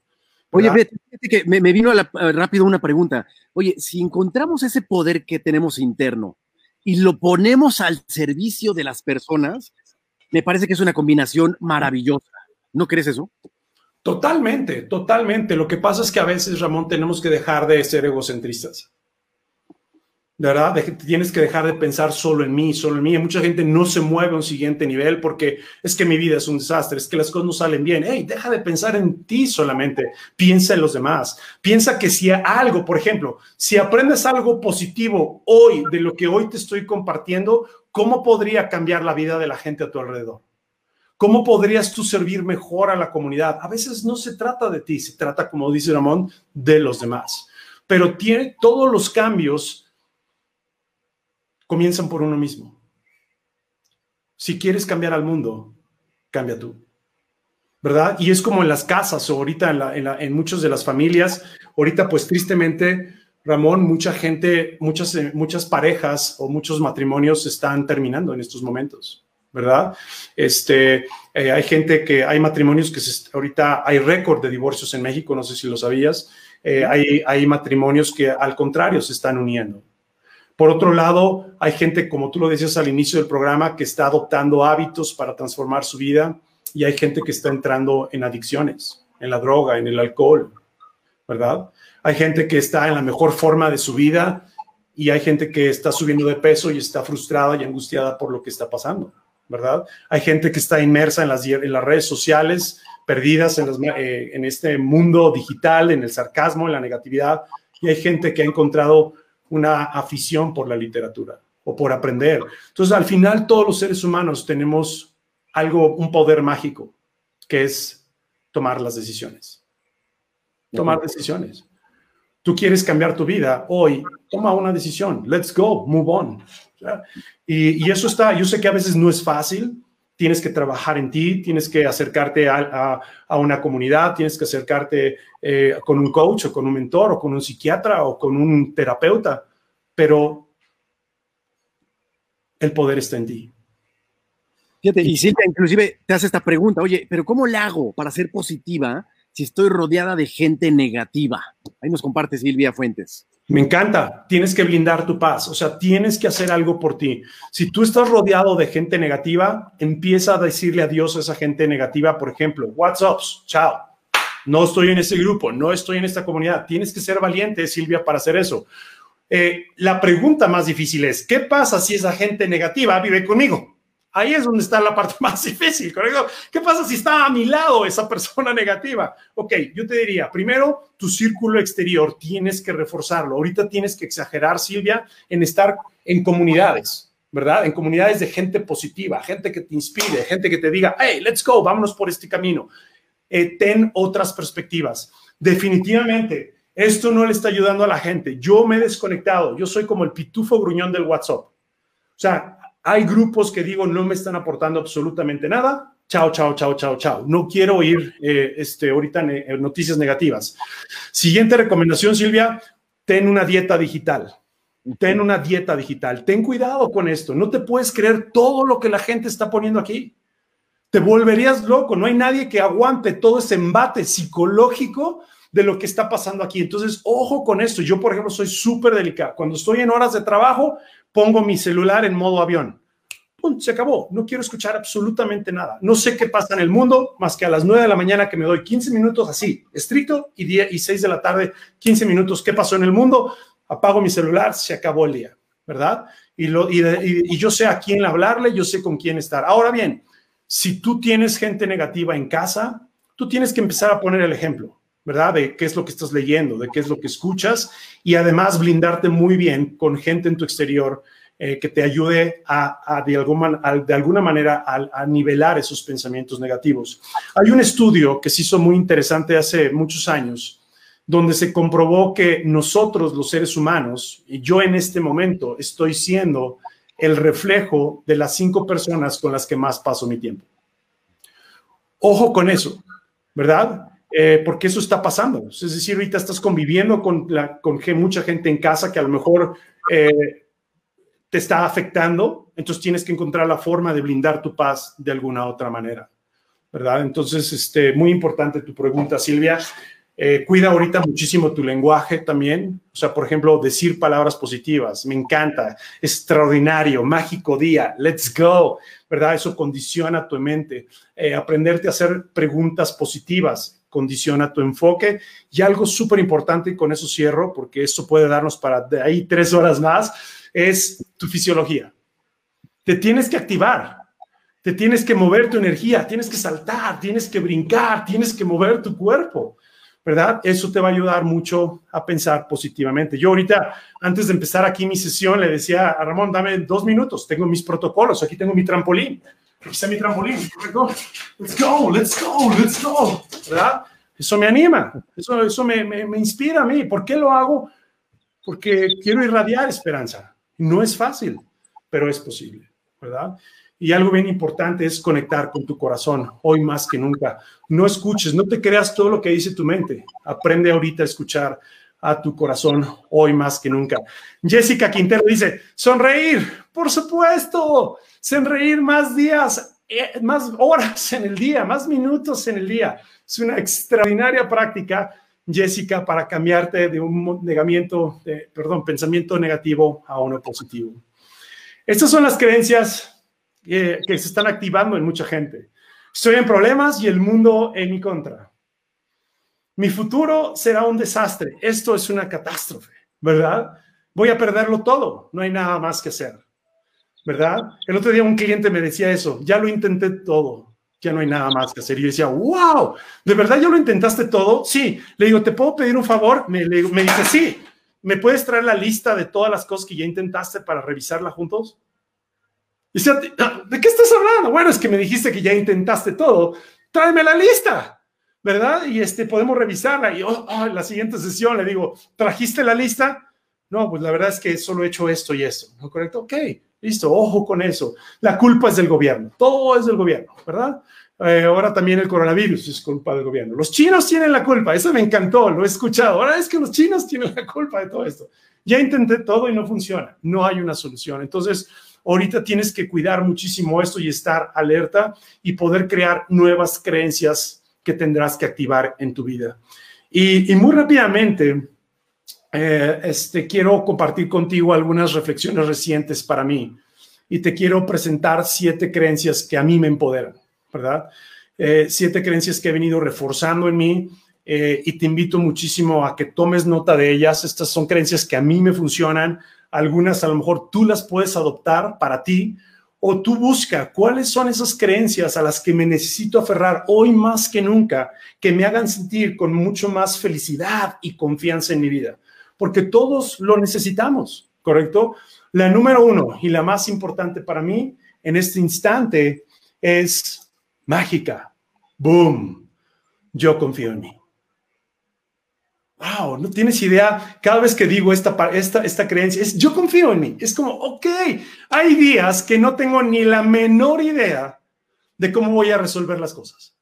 Oye, fíjate que me, vino rápido una pregunta. Oye, si encontramos ese poder que tenemos interno y lo ponemos al servicio de las personas, me parece que es una combinación maravillosa. ¿No crees eso? Totalmente, totalmente. Lo que pasa es que a veces, Ramón, tenemos que dejar de ser egocentristas. ¿Verdad? tienes que dejar de pensar solo en mí, solo en mí. Mucha gente no se mueve a un siguiente nivel porque es que mi vida es un desastre, es que las cosas no salen bien. Hey, deja de pensar en ti solamente, piensa en los demás. Piensa que si algo, por ejemplo, si aprendes algo positivo hoy de lo que hoy te estoy compartiendo, ¿cómo podría cambiar la vida de la gente a tu alrededor? ¿Cómo podrías tú servir mejor a la comunidad? A veces no se trata de ti, se trata, como dice Ramón, de los demás. Pero tiene todos los cambios comienzan por uno mismo. Si quieres cambiar al mundo, cambia tú. ¿Verdad? Y es como en las casas o ahorita en, en, muchas de las familias, ahorita pues tristemente, Ramón, mucha gente, muchas, eh, muchas parejas o muchos matrimonios están terminando en estos momentos. ¿verdad? Este, eh, hay gente que, hay matrimonios que ahorita hay récord de divorcios en México, no sé si lo sabías, eh, hay, hay matrimonios que al contrario se están uniendo, por otro lado, hay gente, como tú lo decías al inicio del programa, que está adoptando hábitos para transformar su vida y hay gente que está entrando en adicciones, en la droga, en el alcohol, ¿verdad? Hay gente que está en la mejor forma de su vida y hay gente que está subiendo de peso y está frustrada y angustiada por lo que está pasando, ¿verdad? Hay gente que está inmersa en las, redes sociales, perdidas eh, en este mundo digital, en el sarcasmo, en la negatividad, y hay gente que ha encontrado una afición por la literatura o por aprender. Entonces, al final, todos los seres humanos tenemos algo, un poder mágico, que es tomar las decisiones. Tomar decisiones. Tú quieres cambiar tu vida hoy, toma una decisión. Let's go, move on. Y, eso está, yo sé que a veces no es fácil, tienes que trabajar en ti, tienes que acercarte a, una comunidad, tienes que acercarte eh, con un coach o con un mentor o con un psiquiatra o con un terapeuta, pero el poder está en ti. Fíjate, y Silvia inclusive te hace esta pregunta, oye, pero ¿cómo le hago para ser positiva si estoy rodeada de gente negativa? Ahí nos comparte Silvia Fuentes. Me encanta, tienes que blindar tu paz, o sea, tienes que hacer algo por ti. Si tú estás rodeado de gente negativa, empieza a decirle adiós a esa gente negativa, por ejemplo, what's up, chao, no estoy en ese grupo, no estoy en esta comunidad. Tienes que ser valiente, Silvia, para hacer eso. Eh, la pregunta más difícil es, ¿qué pasa si esa gente negativa vive conmigo? Ahí es donde está la parte más difícil, ¿correcto? ¿Qué pasa si está a mi lado esa persona negativa? Ok, yo te diría, primero, tu círculo exterior tienes que reforzarlo. Ahorita tienes que exagerar, Silvia, en estar en comunidades, ¿verdad? En comunidades de gente positiva, gente que te inspire, gente que te diga, hey, let's go, vámonos por este camino. Eh, ten otras perspectivas. Definitivamente, esto no le está ayudando a la gente. Yo me he desconectado. Yo soy como el pitufo gruñón del WhatsApp. O sea, hay grupos que digo no me están aportando absolutamente nada. Chao, chao, chao, chao, chao. No quiero oír eh, este, ahorita noticias negativas. Siguiente recomendación, Silvia, ten una dieta digital. Ten una dieta digital. Ten cuidado con esto. No te puedes creer todo lo que la gente está poniendo aquí te volverías loco. No hay nadie que aguante todo ese embate psicológico de lo que está pasando aquí. Entonces, ojo con esto. Yo, por ejemplo, soy súper delicado. Cuando estoy en horas de trabajo, pongo mi celular en modo avión. Punto, se acabó. No quiero escuchar absolutamente nada. No sé qué pasa en el mundo más que a las 9 de la mañana que me doy 15 minutos así, estricto, y, 10, y 6 de la tarde, 15 minutos. ¿Qué pasó en el mundo? Apago mi celular, se acabó el día, ¿verdad? Y, lo, y yo sé a quién hablarle, yo sé con quién estar. Ahora bien, si tú tienes gente negativa en casa, tú tienes que empezar a poner el ejemplo, ¿verdad? De qué es lo que estás leyendo, de qué es lo que escuchas y además blindarte muy bien con gente en tu exterior eh, que te ayude a, de, alguna, de, alguna, manera a, nivelar esos pensamientos negativos. Hay un estudio que se hizo muy interesante hace muchos años, donde se comprobó que nosotros, los seres humanos, y yo en este momento estoy siendo el reflejo de las cinco personas con las que más paso mi tiempo. Ojo con eso, ¿verdad? Eh, porque eso está pasando. Es decir, ahorita estás conviviendo con, la, con mucha gente en casa que a lo mejor eh, te está afectando, entonces tienes que encontrar la forma de blindar tu paz de alguna otra manera, ¿verdad? Entonces, este, muy importante tu pregunta, Silvia. Eh, cuida ahorita muchísimo tu lenguaje también. O sea, por ejemplo, decir palabras positivas. Me encanta. Extraordinario, mágico día. Let's go. ¿Verdad? Eso condiciona tu mente. Aprenderte a hacer preguntas positivas condiciona tu enfoque. Y algo súper importante, y con eso cierro, porque eso puede darnos para de ahí tres horas más, es tu fisiología. Te tienes que activar. Te tienes que mover tu energía, tienes que saltar, tienes que brincar, tienes que mover tu cuerpo. ¿verdad? Eso te va a ayudar mucho a pensar positivamente. Yo ahorita, antes de empezar aquí mi sesión, le decía a Ramón, dame dos minutos, tengo mis protocolos, aquí tengo mi trampolín, está mi trampolín, let's go, let's go, let's go, ¿verdad? Eso me anima, eso, eso me, me, me inspira a mí. ¿Por qué lo hago? Porque quiero irradiar esperanza. No es fácil, pero es posible, ¿verdad? Y algo bien importante es conectar con tu corazón, hoy más que nunca. No escuches, no te creas todo lo que dice tu mente. Aprende ahorita a escuchar a tu corazón hoy más que nunca. Jessica Quintero dice, sonreír, por supuesto, sonreír más días, eh, más horas en el día, más minutos en el día. Es una extraordinaria práctica, Jessica, para cambiarte de un negamiento, perdón, pensamiento negativo a uno positivo. Estas son las creencias que, se están activando en mucha gente. Estoy en problemas y el mundo en mi contra. Mi futuro será un desastre. Esto es una catástrofe, ¿verdad? Voy a perderlo todo. No hay nada más que hacer, ¿verdad? El otro día un cliente me decía eso. Ya lo intenté todo. Ya no hay nada más que hacer. Y yo decía, wow, ¿de verdad ya lo intentaste todo? Sí. Le digo, ¿te puedo pedir un favor? Me, dice, sí. ¿Me puedes traer la lista de todas las cosas que ya intentaste para revisarla juntos? Y ah, ¿de qué estás hablando? Bueno, es que me dijiste que ya intentaste todo. Tráeme la lista, ¿verdad? Y este, podemos revisarla. Y oh, oh, la siguiente sesión le digo, ¿trajiste la lista? No, pues la verdad es que solo he hecho esto y esto. ¿No correcto? Ok, listo, ojo con eso. La culpa es del gobierno. Todo es del gobierno, ¿verdad? Eh, ahora también el coronavirus es culpa del gobierno. Los chinos tienen la culpa. Eso me encantó, lo he escuchado. Ahora es que los chinos tienen la culpa de todo esto. Ya intenté todo y no funciona. No hay una solución. Entonces, Ahorita tienes que cuidar muchísimo esto y estar alerta y poder crear nuevas creencias que tendrás que activar en tu vida. Y, muy rápidamente, eh, este, quiero compartir contigo algunas reflexiones recientes para mí y te quiero presentar siete creencias que a mí me empoderan, ¿verdad? Eh, siete creencias que he venido reforzando en mí eh, y te invito muchísimo a que tomes nota de ellas. Estas son creencias que a mí me funcionan. Algunas a lo mejor tú las puedes adoptar para ti o tú busca cuáles son esas creencias a las que me necesito aferrar hoy más que nunca, que me hagan sentir con mucho más felicidad y confianza en mi vida, porque todos lo necesitamos, ¿correcto? La número uno y la más importante para mí en este instante es mágica. Boom. Yo confío en mí. Wow, no tienes idea. Cada vez que digo esta, esta, esta creencia, es yo confío en mí. Es como, ok, hay días que no tengo ni la menor idea de cómo voy a resolver las cosas.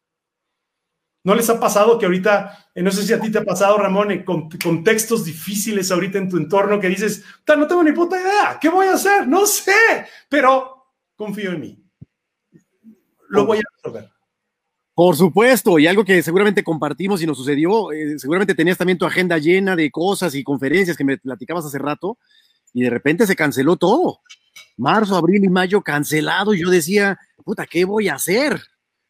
¿No les ha pasado que ahorita, eh, no sé si a ti te ha pasado, Ramón, eh, con contextos difíciles ahorita en tu entorno que dices, no tengo ni puta idea, ¿qué voy a hacer? No sé, pero confío en mí. Lo voy a resolver. Por supuesto, y algo que seguramente compartimos y nos sucedió, eh, seguramente tenías también tu agenda llena de cosas y conferencias que me platicabas hace rato, y de repente se canceló todo. Marzo, abril y mayo cancelado, y yo decía, puta, ¿qué voy a hacer?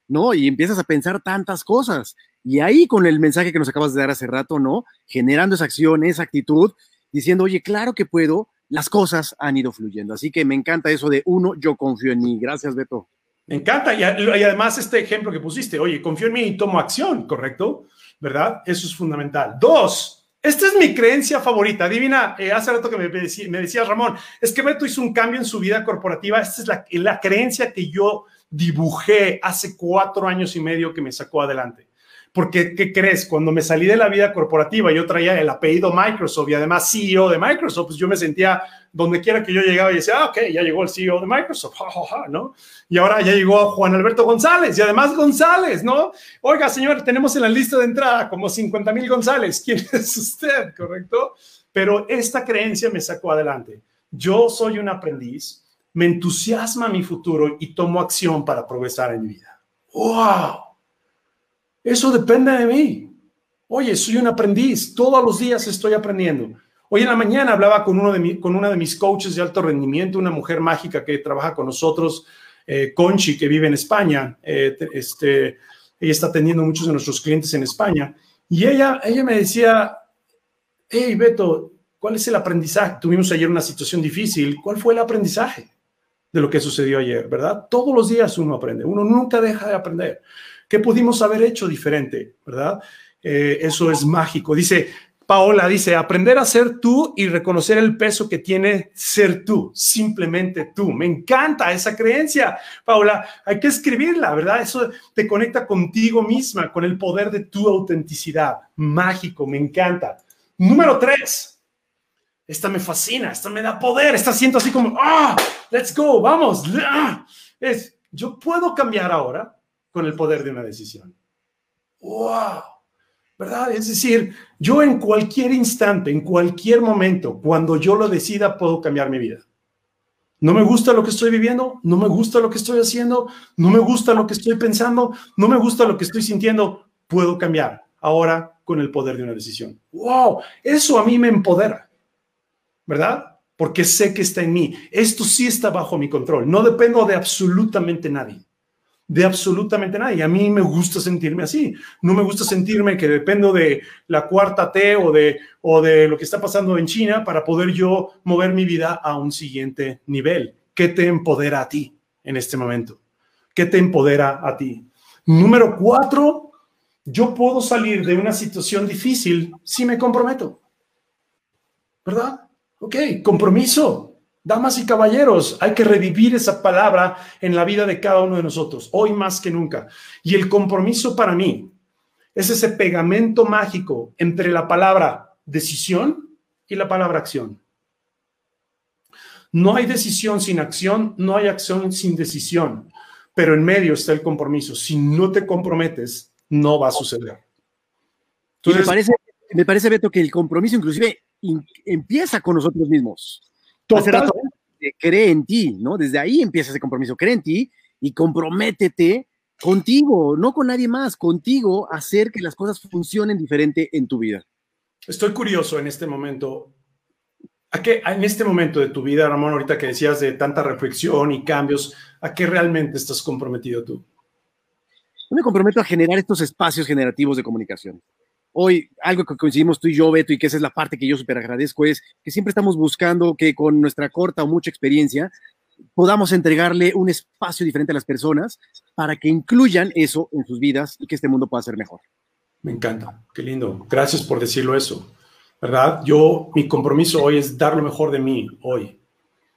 ¿No? Y empiezas a pensar tantas cosas. Y ahí con el mensaje que nos acabas de dar hace rato, ¿no? Generando esa acción, esa actitud, diciendo, oye, claro que puedo, las cosas han ido fluyendo. Así que me encanta eso de uno, yo confío en mí. Gracias, Beto. Me encanta. Y, además este ejemplo que pusiste, oye, confío en mí y tomo acción, ¿correcto? ¿Verdad? Eso es fundamental. Dos, esta es mi creencia favorita. Adivina, eh, hace rato que me, me decía Ramón, es que Beto hizo un cambio en su vida corporativa. Esta es la, la creencia que yo dibujé hace cuatro años y medio que me sacó adelante. Porque, ¿qué crees? Cuando me salí de la vida corporativa, yo traía el apellido Microsoft y además CEO de Microsoft, pues yo me sentía donde quiera que yo llegaba y decía, ah, ok, ya llegó el CEO de Microsoft, ¿no? Y ahora ya llegó Juan Alberto González y además González, ¿no? Oiga, señor, tenemos en la lista de entrada como 50 mil González. ¿Quién es usted? ¿Correcto? Pero esta creencia me sacó adelante. Yo soy un aprendiz, me entusiasma mi futuro y tomo acción para progresar en mi vida. ¡Wow! Eso depende de mí. Oye, soy un aprendiz, todos los días estoy aprendiendo. Hoy en la mañana hablaba con, uno de con una de mis coaches de alto rendimiento, una mujer mágica que trabaja con nosotros, eh, Conchi, que vive en España. Eh, este, ella está atendiendo muchos de nuestros clientes en España. Y ella, ella me decía, hey Beto, ¿cuál es el aprendizaje? Tuvimos ayer una situación difícil. ¿Cuál fue el aprendizaje de lo que sucedió ayer? ¿Verdad? Todos los días uno aprende. Uno nunca deja de aprender. ¿Qué pudimos haber hecho diferente? ¿Verdad? Eh, eso es mágico. Dice, Paola dice, aprender a ser tú y reconocer el peso que tiene ser tú, simplemente tú. Me encanta esa creencia, Paola. Hay que escribirla, ¿verdad? Eso te conecta contigo misma, con el poder de tu autenticidad. Mágico, me encanta. Número tres. Esta me fascina, esta me da poder, esta siento así como, ah, let's go, vamos. Ah". Es, yo puedo cambiar ahora con el poder de una decisión. ¡Wow! ¿Verdad? Es decir, yo en cualquier instante, en cualquier momento, cuando yo lo decida, puedo cambiar mi vida. No me gusta lo que estoy viviendo, no me gusta lo que estoy haciendo, no me gusta lo que estoy pensando, no me gusta lo que estoy sintiendo, puedo cambiar ahora con el poder de una decisión. ¡Wow! Eso a mí me empodera, ¿verdad? Porque sé que está en mí. Esto sí está bajo mi control. No dependo de absolutamente nadie de absolutamente nadie. A mí me gusta sentirme así. No me gusta sentirme que dependo de la cuarta T o de, o de lo que está pasando en China para poder yo mover mi vida a un siguiente nivel. ¿Qué te empodera a ti en este momento? ¿Qué te empodera a ti? Número cuatro, yo puedo salir de una situación difícil si me comprometo. ¿Verdad? Ok, compromiso. Damas y caballeros, hay que revivir esa palabra en la vida de cada uno de nosotros, hoy más que nunca. Y el compromiso para mí es ese pegamento mágico entre la palabra decisión y la palabra acción. No hay decisión sin acción, no hay acción sin decisión, pero en medio está el compromiso. Si no te comprometes, no va a suceder. me, parece, me parece, Beto, que el compromiso inclusive empieza con nosotros mismos. Total. cree en ti, ¿no? Desde ahí empieza ese compromiso. Cree en ti y comprométete contigo, no con nadie más, contigo, a hacer que las cosas funcionen diferente en tu vida. Estoy curioso en este momento. ¿A qué, en este momento de tu vida, Ramón, ahorita que decías de tanta reflexión y cambios, ¿a qué realmente estás comprometido tú? Yo me comprometo a generar estos espacios generativos de comunicación. Hoy algo que coincidimos tú y yo, Beto, y que esa es la parte que yo súper agradezco, es que siempre estamos buscando que con nuestra corta o mucha experiencia podamos entregarle un espacio diferente a las personas para que incluyan eso en sus vidas y que este mundo pueda ser mejor. Me encanta, qué lindo. Gracias por decirlo eso, ¿verdad? Yo, mi compromiso hoy es dar lo mejor de mí hoy,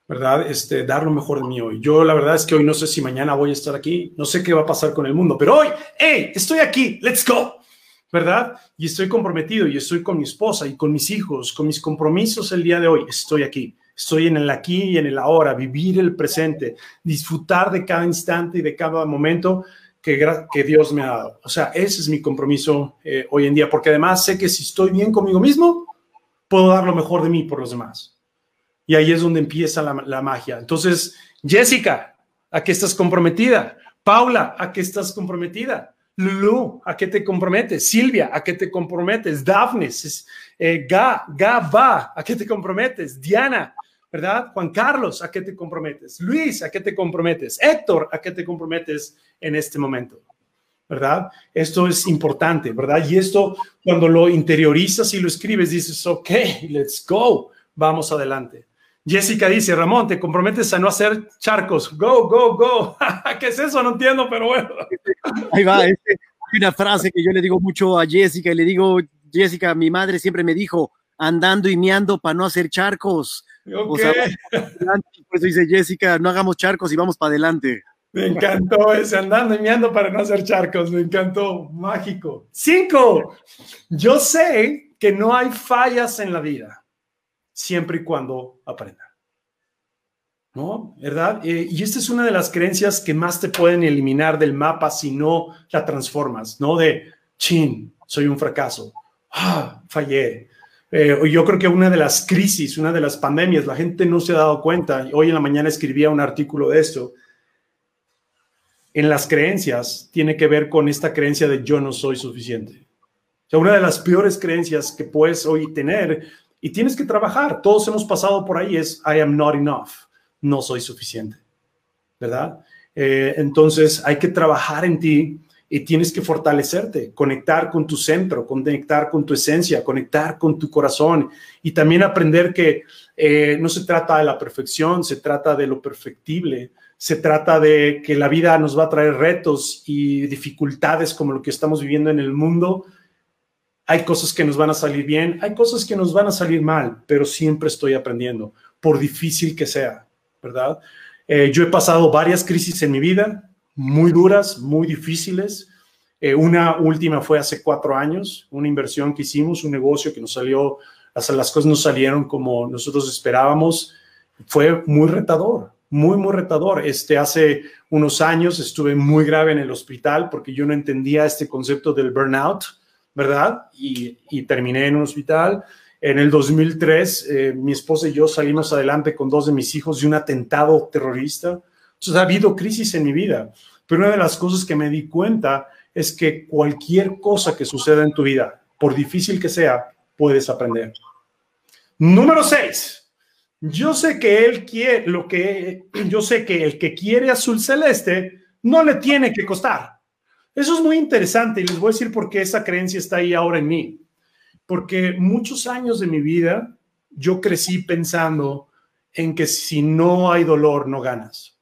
¿verdad? Este, dar lo mejor de mí hoy. Yo la verdad es que hoy no sé si mañana voy a estar aquí, no sé qué va a pasar con el mundo, pero hoy, hey, estoy aquí, let's go, ¿verdad? Y estoy comprometido y estoy con mi esposa y con mis hijos, con mis compromisos el día de hoy, estoy aquí. Estoy en el aquí y en el ahora, vivir el presente, disfrutar de cada instante y de cada momento que, que Dios me ha dado. O sea, ese es mi compromiso eh, hoy en día, porque además sé que si estoy bien conmigo mismo, puedo dar lo mejor de mí por los demás. Y ahí es donde empieza la, la magia. Entonces, Jessica, ¿a qué estás comprometida? Paula, ¿a qué estás comprometida? Lulu, ¿a qué te comprometes? Silvia, ¿a qué te comprometes? Daphne, eh, Ga, Ga, va, ¿a qué te comprometes? Diana, ¿verdad? Juan Carlos, ¿a qué te comprometes? Luis, ¿a qué te comprometes? Héctor, ¿a qué te comprometes en este momento? ¿Verdad? Esto es importante, ¿verdad? Y esto, cuando lo interiorizas y lo escribes, dices, ok, let's go, vamos adelante. Jessica dice, Ramón, ¿te comprometes a no hacer charcos? Go, go, go. ¿Qué es eso? No entiendo, pero bueno. Ahí va, hay una frase que yo le digo mucho a Jessica y le digo, Jessica, mi madre siempre me dijo, andando y meando para no hacer charcos. O sea, por eso dice Jessica, no hagamos charcos y vamos para adelante. Me encantó ese andando y meando para no hacer charcos, me encantó, mágico. Cinco, yo sé que no hay fallas en la vida, siempre y cuando aprenda. ¿No? ¿Verdad? Eh, y esta es una de las creencias que más te pueden eliminar del mapa si no la transformas, ¿no? De, chin, soy un fracaso, ah, fallé, eh, yo creo que una de las crisis, una de las pandemias, la gente no se ha dado cuenta. Hoy en la mañana escribía un artículo de esto. En las creencias tiene que ver con esta creencia de yo no soy suficiente. O sea, una de las peores creencias que puedes hoy tener y tienes que trabajar. Todos hemos pasado por ahí es I am not enough. No soy suficiente. ¿Verdad? Eh, entonces hay que trabajar en ti y tienes que fortalecerte, conectar con tu centro, conectar con tu esencia, conectar con tu corazón y también aprender que eh, no se trata de la perfección, se trata de lo perfectible, se trata de que la vida nos va a traer retos y dificultades como lo que estamos viviendo en el mundo. Hay cosas que nos van a salir bien, hay cosas que nos van a salir mal, pero siempre estoy aprendiendo, por difícil que sea, ¿verdad? Eh, yo he pasado varias crisis en mi vida, muy duras, muy difíciles. Eh, una última fue hace cuatro años, una inversión que hicimos, un negocio que nos salió, hasta las cosas no salieron como nosotros esperábamos. Fue muy retador, muy, muy retador. Este, hace unos años estuve muy grave en el hospital porque yo no entendía este concepto del burnout, ¿verdad? Y, terminé en un hospital. En el 2003, eh, mi esposa y yo salimos adelante con dos de mis hijos de un atentado terrorista. Entonces ha habido crisis en mi vida, pero una de las cosas que me di cuenta es que cualquier cosa que suceda en tu vida, por difícil que sea, puedes aprender. Número seis. Yo sé que él quiere lo que yo sé que el que quiere azul celeste no le tiene que costar. Eso es muy interesante y les voy a decir por qué esa creencia está ahí ahora en mí. Porque muchos años de mi vida yo crecí pensando en que si no hay dolor no ganas.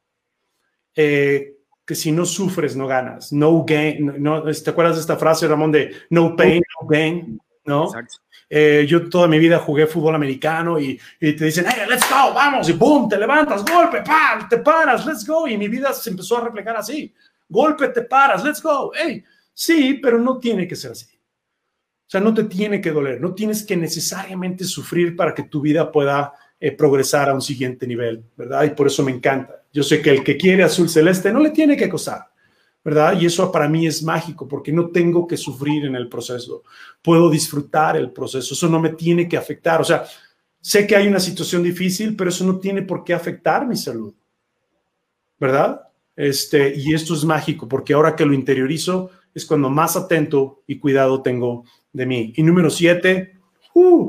Eh, que si no sufres no ganas. No gain, no, ¿te acuerdas de esta frase, Ramón, de no pain, no gain? ¿No? Exacto. Eh, yo toda mi vida jugué fútbol americano y, y, te dicen, hey, let's go, vamos, y boom, te levantas, golpe, pa, te paras, let's go. Y mi vida se empezó a reflejar así. Golpe, te paras, let's go. Hey, sí, pero no tiene que ser así. O sea, no te tiene que doler, no tienes que necesariamente sufrir para que tu vida pueda eh, progresar a un siguiente nivel, ¿verdad? Y por eso me encanta. Yo sé que el que quiere azul celeste no le tiene que costar, ¿verdad? Y eso para mí es mágico porque no tengo que sufrir en el proceso. Puedo disfrutar el proceso. Eso no me tiene que afectar. O sea, sé que hay una situación difícil, pero eso no tiene por qué afectar mi salud, ¿verdad? Este, y esto es mágico porque ahora que lo interiorizo es cuando más atento y cuidado tengo de mí. Y número siete, uh,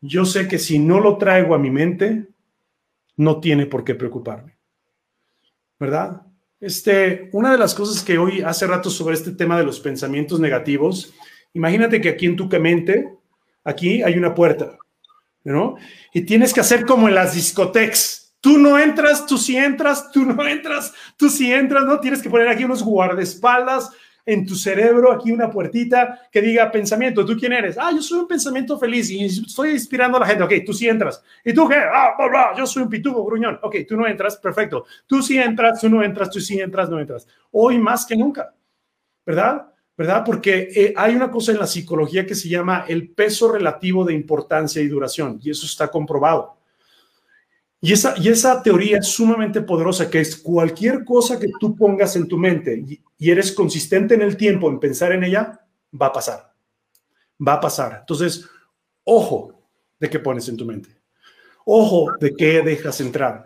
yo sé que si no lo traigo a mi mente, no tiene por qué preocuparme. ¿Verdad? Este, una de las cosas que hoy hace rato sobre este tema de los pensamientos negativos, Imagínate que aquí en tu mente, aquí hay una puerta, ¿no? Y tienes que hacer como en las discotecas. Tú no entras, tú sí entras, tú no entras, tú sí entras, ¿no? Tienes que poner aquí unos guardaespaldas en tu cerebro, aquí una puertita que diga pensamiento. ¿Tú quién eres? Ah, yo soy un pensamiento feliz y estoy inspirando a la gente. Ok, tú sí entras. ¿Y tú qué? Ah, bla, bla, yo soy un pitubo, gruñón. Ok, tú no entras, perfecto. Tú sí entras, tú no entras, tú sí entras, no entras. Hoy más que nunca, ¿verdad? ¿verdad? Porque eh, hay una cosa en la psicología que se llama el peso relativo de importancia y duración, y eso está comprobado. Y esa, y esa teoría es sumamente poderosa, que es cualquier cosa que tú pongas en tu mente y, y eres consistente en el tiempo en pensar en ella, va a pasar. Va a pasar. Entonces, ojo de qué pones en tu mente. Ojo de qué dejas entrar.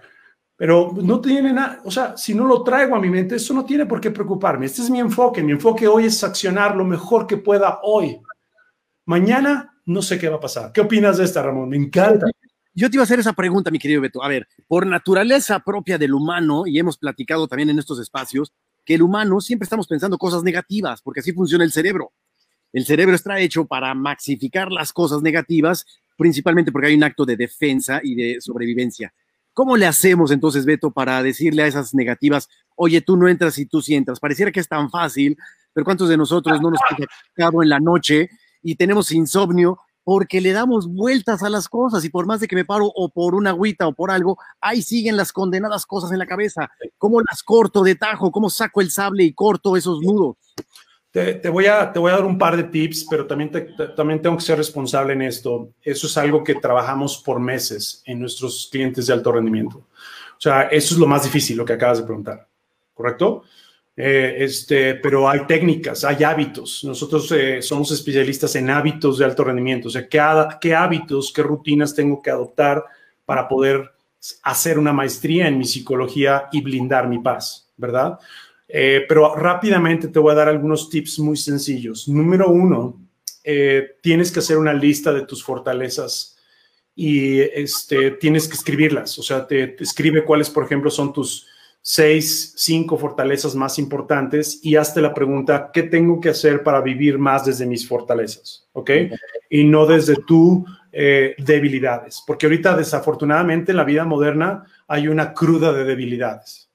Pero no tiene nada, o sea, si no lo traigo a mi mente, eso no tiene por qué preocuparme. Este es mi enfoque. Mi enfoque hoy es accionar lo mejor que pueda hoy. Mañana no sé qué va a pasar. ¿Qué opinas de esta, Ramón? Me encanta. Yo te iba a hacer esa pregunta, mi querido Beto. A ver, por naturaleza propia del humano, y hemos platicado también en estos espacios, que el humano siempre estamos pensando cosas negativas, porque así funciona el cerebro. El cerebro está hecho para maxificar las cosas negativas, principalmente porque hay un acto de defensa y de sobrevivencia. ¿Cómo le hacemos entonces, Beto, para decirle a esas negativas, oye, tú no entras y tú sí entras? Pareciera que es tan fácil, pero ¿cuántos de nosotros no nos hemos en la noche y tenemos insomnio porque le damos vueltas a las cosas y por más de que me paro o por una agüita o por algo, ahí siguen las condenadas cosas en la cabeza. ¿Cómo las corto de tajo? ¿Cómo saco el sable y corto esos nudos? Te, voy a, te voy a dar un par de tips, pero también, también tengo que ser responsable en esto. Eso es algo que trabajamos por meses en nuestros clientes de alto rendimiento. O sea, eso es lo más difícil, lo que acabas de preguntar, ¿correcto? Eh, este, pero hay técnicas, hay hábitos. Nosotros eh, somos especialistas en hábitos de alto rendimiento. O sea, ¿qué, qué hábitos, qué rutinas tengo que adoptar para poder hacer una maestría en mi psicología y blindar mi paz, ¿verdad? Eh, pero rápidamente te voy a dar algunos tips muy sencillos. Número uno, eh, tienes que hacer una lista de tus fortalezas y este, tienes que escribirlas. O sea, te, escribe cuáles, por ejemplo, son tus seis, cinco fortalezas más importantes y hazte la pregunta, ¿qué tengo que hacer para vivir más desde mis fortalezas? ¿Ok? Y no desde tus eh, debilidades. Porque ahorita, desafortunadamente, en la vida moderna hay una cruda de debilidades.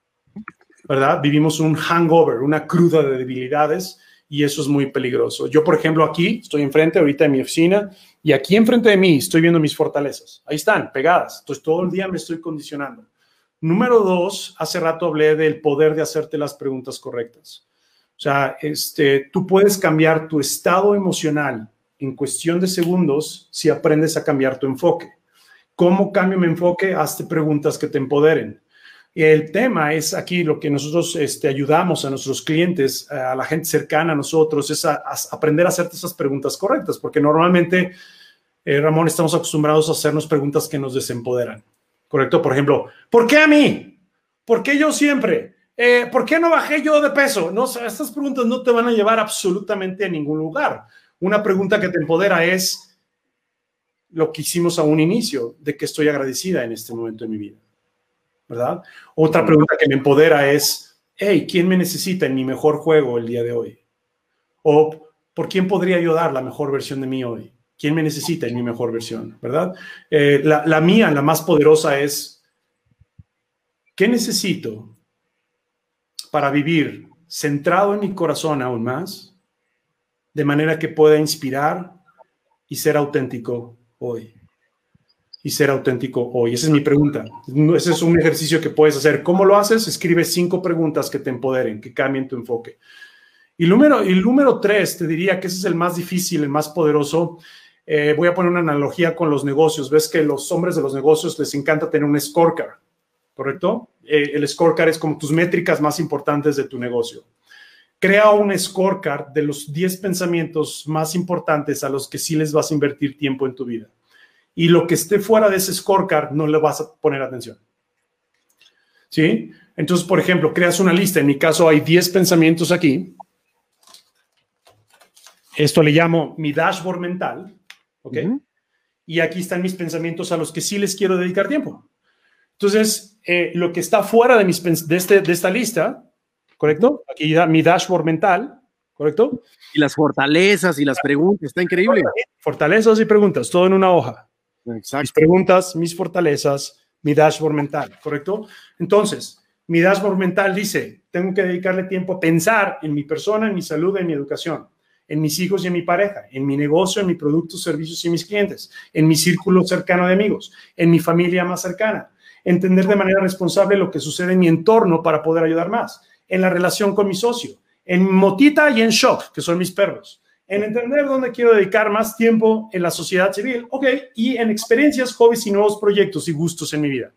¿verdad? Vivimos un hangover, una cruda de debilidades y eso es muy peligroso. Yo, por ejemplo, aquí estoy enfrente ahorita de mi oficina y aquí enfrente de mí estoy viendo mis fortalezas. Ahí están, pegadas. Entonces, todo el día me estoy condicionando. Número dos, hace rato hablé del poder de hacerte las preguntas correctas. O sea, este, tú puedes cambiar tu estado emocional en cuestión de segundos si aprendes a cambiar tu enfoque. ¿Cómo cambio mi enfoque? Hazte preguntas que te empoderen. El tema es aquí lo que nosotros este, ayudamos a nuestros clientes, a la gente cercana a nosotros, es a, aprender a hacerte esas preguntas correctas, porque normalmente, eh, Ramón, estamos acostumbrados a hacernos preguntas que nos desempoderan. ¿Correcto? Por ejemplo, ¿por qué a mí? ¿Por qué yo siempre? Eh, ¿Por qué no bajé yo de peso? No, estas preguntas no te van a llevar absolutamente a ningún lugar. Una pregunta que te empodera es lo que hicimos a un inicio, de que estoy agradecida en este momento de mi vida. ¿verdad? Otra pregunta que me empodera es, hey, ¿quién me necesita en mi mejor juego el día de hoy? O, ¿por quién podría yo dar la mejor versión de mí hoy? ¿Quién me necesita en mi mejor versión? ¿Verdad? Eh, la, la mía, la más poderosa es, ¿qué necesito para vivir centrado en mi corazón aún más, de manera que pueda inspirar y ser auténtico hoy? y ser auténtico hoy? Esa es mi pregunta. Ese es un ejercicio que puedes hacer. ¿Cómo lo haces? Escribe cinco preguntas que te empoderen, que cambien tu enfoque. Y número, y número tres, te diría que ese es el más difícil, el más poderoso. Eh, voy a poner una analogía con los negocios. Ves que los hombres de los negocios les encanta tener un scorecard, ¿correcto? Eh, el scorecard es como tus métricas más importantes de tu negocio. Crea un scorecard de los 10 pensamientos más importantes a los que sí les vas a invertir tiempo en tu vida y lo que esté fuera de ese scorecard no le vas a poner atención. ¿Sí? Entonces, por ejemplo, creas una lista. En mi caso hay 10 pensamientos aquí. Esto le llamo mi dashboard mental. ¿Ok? Y aquí están mis pensamientos a los que sí les quiero dedicar tiempo. Entonces, eh, lo que está fuera de, mis, de, este, de esta lista, ¿correcto? Aquí da mi dashboard mental, ¿correcto? Y las fortalezas y las preguntas, está increíble. Fortalezas y preguntas, todo en una hoja. Exacto. Mis preguntas, mis fortalezas, mi dashboard mental, ¿correcto? Entonces, mi dashboard mental dice, tengo que dedicarle tiempo a pensar en mi persona, en mi salud, en mi educación, en mis hijos y en mi pareja, en mi negocio, en mis productos, servicios y mis clientes, en mi círculo cercano de amigos, en mi familia más cercana, entender de manera responsable lo que sucede en mi entorno para poder ayudar más, en la relación con mi socio, en Motita y en Shock, que son mis perros, en entender dónde quiero dedicar más tiempo en la sociedad civil, ok, y en experiencias, hobbies y nuevos proyectos y gustos en mi vida.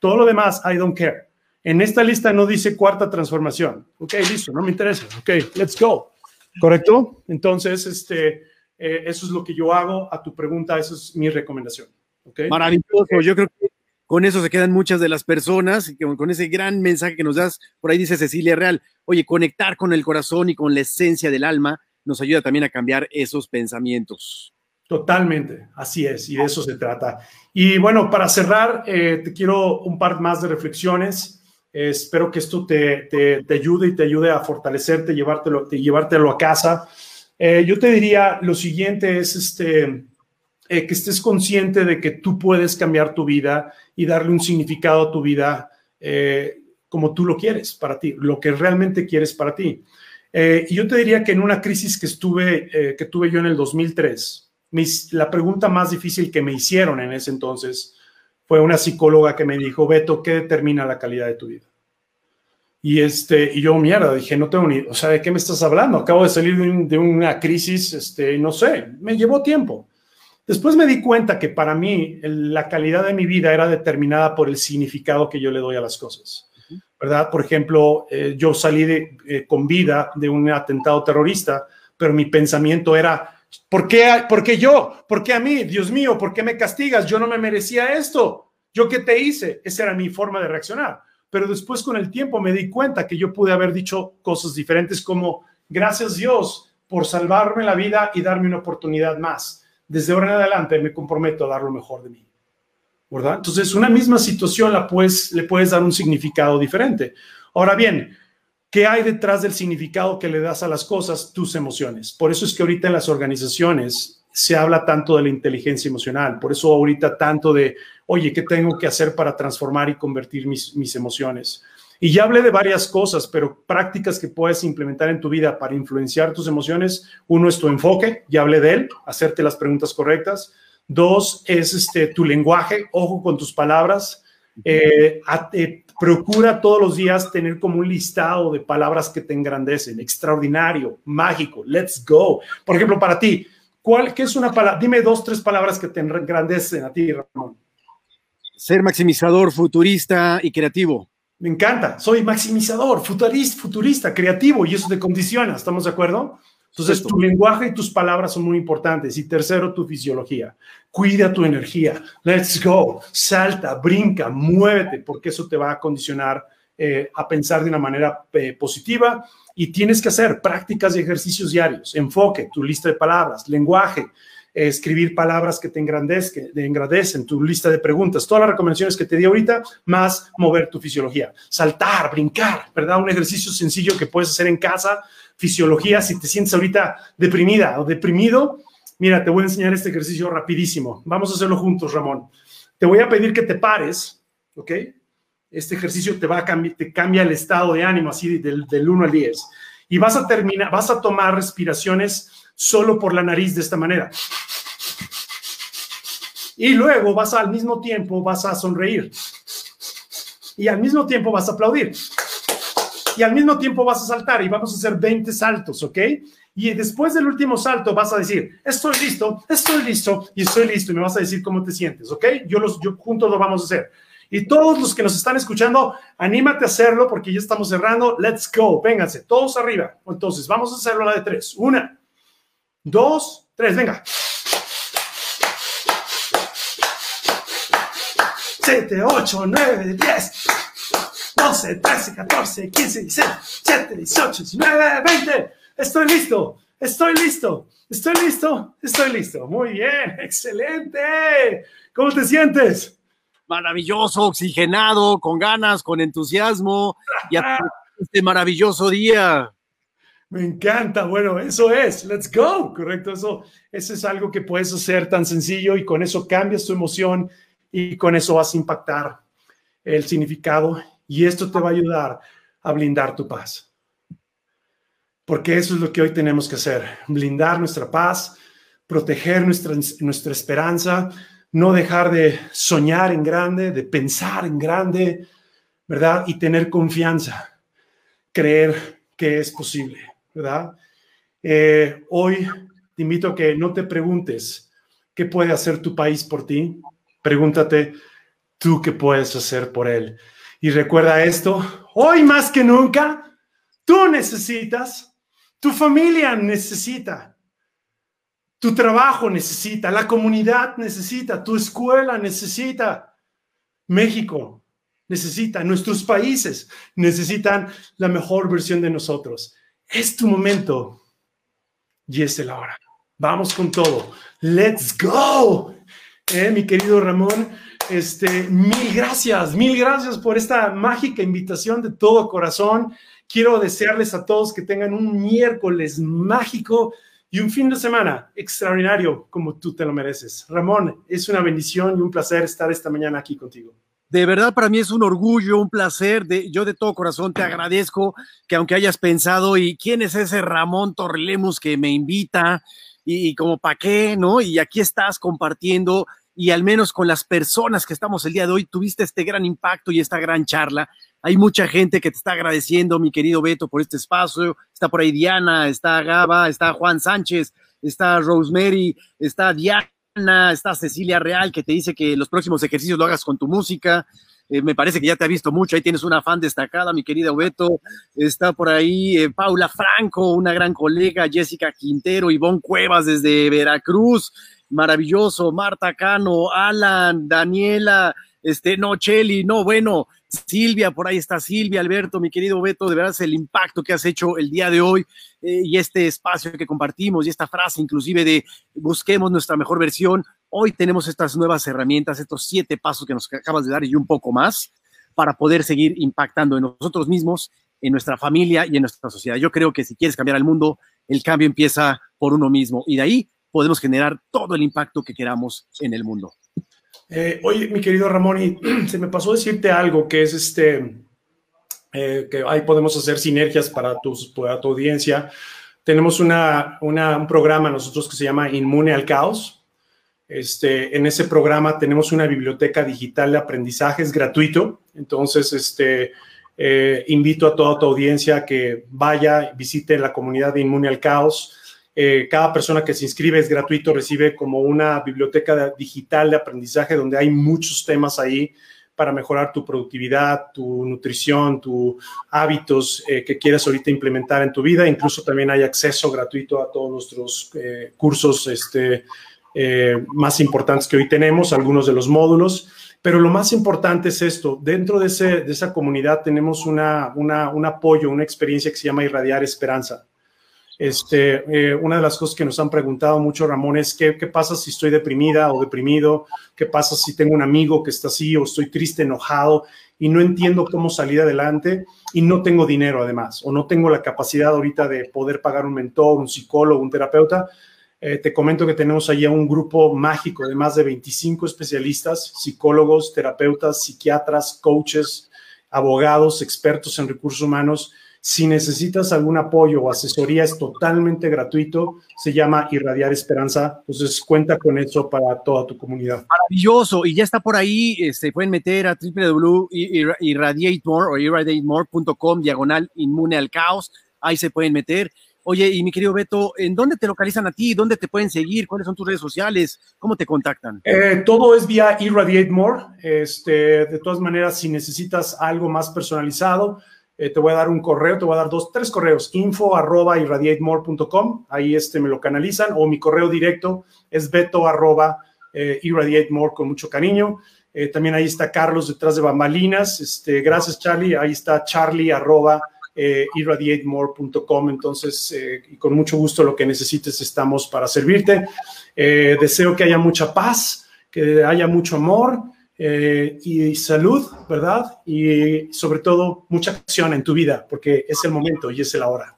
Todo lo demás, I don't care. En esta lista no dice cuarta transformación. Ok, listo, no me interesa. Ok, let's go. ¿Correcto? Entonces, este, eh, eso es lo que yo hago. A tu pregunta, eso es mi recomendación. Okay. Maravilloso. Yo creo que con eso se quedan muchas de las personas y con ese gran mensaje que nos das, por ahí dice Cecilia Real, oye, conectar con el corazón y con la esencia del alma nos ayuda también a cambiar esos pensamientos. Totalmente, así es, y de eso se trata. Y bueno, para cerrar, eh, te quiero un par más de reflexiones. Eh, espero que esto te, ayude y te ayude a fortalecerte, llevártelo, llevártelo a casa. Eh, yo te diría, lo siguiente es este, que estés consciente de que tú puedes cambiar tu vida y darle un significado a tu vida como tú lo quieres para ti, lo que realmente quieres para ti. Eh, y yo te diría que en una crisis que estuve, eh, que tuve yo en el 2003, mis, la pregunta más difícil que me hicieron en ese entonces fue una psicóloga que me dijo, Beto, ¿qué determina la calidad de tu vida? Y, este, y yo, mierda, dije, no tengo ni, o sea, ¿de qué me estás hablando? Acabo de salir de, una crisis, este, no sé, me llevó tiempo. Después me di cuenta que para mí la calidad de mi vida era determinada por el significado que yo le doy a las cosas. ¿verdad? Por ejemplo, eh, yo salí eh, con vida de un atentado terrorista, pero mi pensamiento era, ¿por qué, ¿por qué yo? ¿Por qué a mí? Dios mío, ¿por qué me castigas? Yo no me merecía esto. ¿Yo qué te hice? Esa era mi forma de reaccionar. Pero después con el tiempo me di cuenta que yo pude haber dicho cosas diferentes como, gracias Dios por salvarme la vida y darme una oportunidad más. Desde ahora en adelante me comprometo a dar lo mejor de mí. ¿verdad? Entonces, una misma situación la puedes, le puedes dar un significado diferente. Ahora bien, ¿qué hay detrás del significado que le das a las cosas? Tus emociones. Por eso es que ahorita en las organizaciones se habla tanto de la inteligencia emocional. Por eso ahorita tanto de, oye, ¿qué tengo que hacer para transformar y convertir mis, mis emociones? Y ya hablé de varias cosas, pero prácticas que puedes implementar en tu vida para influenciar tus emociones. Uno es tu enfoque, ya hablé de él, hacerte las preguntas correctas. Dos es este, tu lenguaje, ojo con tus palabras. Eh, eh, procura todos los días tener como un listado de palabras que te engrandecen. Extraordinario, mágico, let's go. Por ejemplo, para ti, ¿cuál, ¿qué es una palabra? Dime dos, tres palabras que te engrandecen a ti, Ramón. Ser maximizador, futurista y creativo. Me encanta, soy maximizador, futurista, futurista, creativo y eso te condiciona, ¿estamos de acuerdo? Entonces, tu lenguaje y tus palabras son muy importantes. Y tercero, tu fisiología. Cuida tu energía. Let's go. Salta, brinca, muévete, porque eso te va a condicionar eh, a pensar de una manera eh, positiva. Y tienes que hacer prácticas y ejercicios diarios. Enfoque, tu lista de palabras, lenguaje, escribir palabras que te engrandezcan, engrandecen, tu lista de preguntas, todas las recomendaciones que te di ahorita, más mover tu fisiología. Saltar, brincar, ¿verdad? Un ejercicio sencillo que puedes hacer en casa fisiología, si te sientes ahorita deprimida o deprimido, mira, te voy a enseñar este ejercicio rapidísimo. Vamos a hacerlo juntos, Ramón. Te voy a pedir que te pares, ¿ok? Este ejercicio te va a cambiar, te cambia el estado de ánimo así del, del 1 al 10. Y vas a terminar, vas a tomar respiraciones solo por la nariz de esta manera. Y luego vas al mismo tiempo, vas a sonreír. Y al mismo tiempo vas a aplaudir y al mismo tiempo vas a saltar y vamos a hacer 20 saltos, ¿ok? Y después del último salto vas a decir, estoy listo, estoy listo y estoy listo y me vas a decir cómo te sientes, ¿ok? Yo, los, yo juntos lo vamos a hacer. Y todos los que nos están escuchando, anímate a hacerlo porque ya estamos cerrando. Let's go, vénganse, todos arriba. Entonces, vamos a hacerlo a la de tres. Una, dos, tres, venga. Siete, ocho, nueve, diez. 12, 13, 14, 15, 16, 17, 18, 19, 20. Estoy listo, estoy listo, estoy listo, estoy listo. Muy bien, excelente. ¿Cómo te sientes? Maravilloso, oxigenado, con ganas, con entusiasmo y a este maravilloso día. Me encanta, bueno, eso es, let's go, correcto, eso, eso es algo que puedes hacer tan sencillo y con eso cambias tu emoción y con eso vas a impactar el significado y esto te va a ayudar a blindar tu paz. Porque eso es lo que hoy tenemos que hacer, blindar nuestra paz, proteger nuestra, nuestra esperanza, no dejar de soñar en grande, de pensar en grande, ¿verdad? Y tener confianza, creer que es posible. Eh, hoy te invito a que no te preguntes qué puede hacer tu país por ti, pregúntate tú qué puedes hacer por él. Y recuerda esto, hoy más que nunca, tú necesitas, tu familia necesita, tu trabajo necesita, la comunidad necesita, tu escuela necesita, México necesita, nuestros países necesitan la mejor versión de nosotros es tu momento y es la hora. Vamos con todo. Let's go. Eh, mi querido Ramón, este, mil gracias, mil gracias por esta mágica invitación de todo corazón. Quiero desearles a todos que tengan un miércoles mágico y un fin de semana extraordinario como tú te lo mereces. Ramón, es una bendición y un placer estar esta mañana aquí contigo. De verdad, para mí es un orgullo, un placer. De, yo de todo corazón te agradezco que aunque hayas pensado, ¿y quién es ese Ramón Torlemus que me invita? Y, como para qué, ¿no? Y aquí estás compartiendo y al menos con las personas que estamos el día de hoy, tuviste este gran impacto y esta gran charla. Hay mucha gente que te está agradeciendo, mi querido Beto, por este espacio. Está por ahí Diana, está Gaba, está Juan Sánchez, está Rosemary, está Diana está Cecilia Real que te dice que los próximos ejercicios lo hagas con tu música. Eh, me parece que ya te ha visto mucho, ahí tienes una fan destacada, mi querida Beto. Está por ahí eh, Paula Franco, una gran colega, Jessica Quintero, Ivonne Cuevas desde Veracruz, maravilloso, Marta Cano, Alan, Daniela, este, no, Cheli, no, bueno, Silvia, por ahí está Silvia, Alberto, mi querido Beto, de verdad es el impacto que has hecho el día de hoy eh, y este espacio que compartimos y esta frase inclusive de busquemos nuestra mejor versión. Hoy tenemos estas nuevas herramientas, estos siete pasos que nos acabas de dar y un poco más para poder seguir impactando en nosotros mismos, en nuestra familia y en nuestra sociedad. Yo creo que si quieres cambiar el mundo, el cambio empieza por uno mismo y de ahí podemos generar todo el impacto que queramos en el mundo. Eh, oye, mi querido Ramón, y se me pasó decirte algo que es este, eh, que ahí podemos hacer sinergias para tu, para tu audiencia. Tenemos una, un programa nosotros que se llama Inmune al Caos. Este, en ese programa tenemos una biblioteca digital de aprendizajes gratuito. Entonces, este, eh, invito a toda tu audiencia que vaya, visite la comunidad de Inmune al Caos eh, cada persona que se inscribe es gratuito, recibe como una biblioteca digital de aprendizaje donde hay muchos temas ahí para mejorar tu productividad, tu nutrición, tus hábitos eh, que quieras ahorita implementar en tu vida. Incluso también hay acceso gratuito a todos nuestros eh, cursos este, más importantes que hoy tenemos, algunos de los módulos. Pero lo más importante es esto, dentro de, esa comunidad tenemos una, un apoyo, una experiencia que se llama Irradiar Esperanza. Este, eh, una de las cosas que nos han preguntado mucho, Ramón, es ¿qué, pasa si estoy deprimida o deprimido, qué pasa si tengo un amigo que está así o estoy triste, enojado y no entiendo cómo salir adelante y no tengo dinero además o no tengo la capacidad ahorita de poder pagar un mentor, un psicólogo, un terapeuta. Eh, te comento que tenemos allí un grupo mágico de más de 25 especialistas, psicólogos, terapeutas, psiquiatras, coaches, abogados, expertos en recursos humanos si necesitas algún apoyo o asesoría, es totalmente gratuito. Se llama Irradiar Esperanza. Entonces, cuenta con eso para toda tu comunidad. Maravilloso. Y ya está por ahí. Se este, pueden meter a www.irradiatemore o irradiatemore.com, diagonal inmune al caos. Ahí se pueden meter. Oye, y mi querido Beto, ¿en dónde te localizan a ti? ¿Dónde te pueden seguir? ¿Cuáles son tus redes sociales? ¿Cómo te contactan? Eh, todo es vía Irradiate More. Este, de todas maneras, si necesitas algo más personalizado, eh, te voy a dar un correo, te voy a dar dos, tres correos, info arroba irradiatemore.com, ahí este me lo canalizan, o mi correo directo es beto arroba eh, irradiatemore con mucho cariño. Eh, también ahí está Carlos detrás de bambalinas, este, gracias Charlie, ahí está charlie arroba irradiatemore.com, entonces, y con mucho gusto lo que necesites estamos para servirte. deseo que haya mucha paz, que haya mucho amor eh, y salud, ¿verdad? Y sobre todo mucha acción en tu vida, porque es el momento y es el ahora.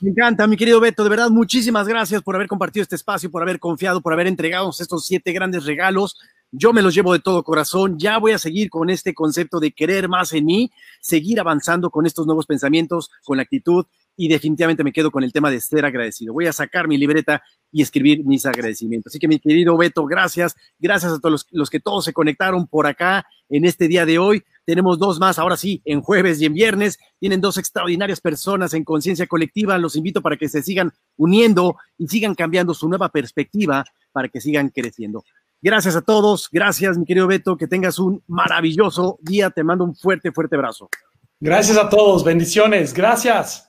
Me encanta, mi querido Beto. De verdad, muchísimas gracias por haber compartido este espacio, por haber confiado, por haber entregado estos siete grandes regalos. Yo me los llevo de todo corazón. Ya voy a seguir con este concepto de querer más en mí, seguir avanzando con estos nuevos pensamientos, con la actitud y definitivamente me quedo con el tema de ser agradecido. Voy a sacar mi libreta y escribir mis agradecimientos. Así que mi querido Beto, gracias. Gracias a todos los, que todos se conectaron por acá en este día de hoy. Tenemos dos más, ahora sí, en jueves y en viernes. Tienen dos extraordinarias personas en conciencia colectiva. Los invito para que se sigan uniendo y sigan cambiando su nueva perspectiva para que sigan creciendo. Gracias a todos. Gracias, mi querido Beto. Que tengas un maravilloso día. Te mando un fuerte, fuerte abrazo. Gracias a todos. Bendiciones. Gracias.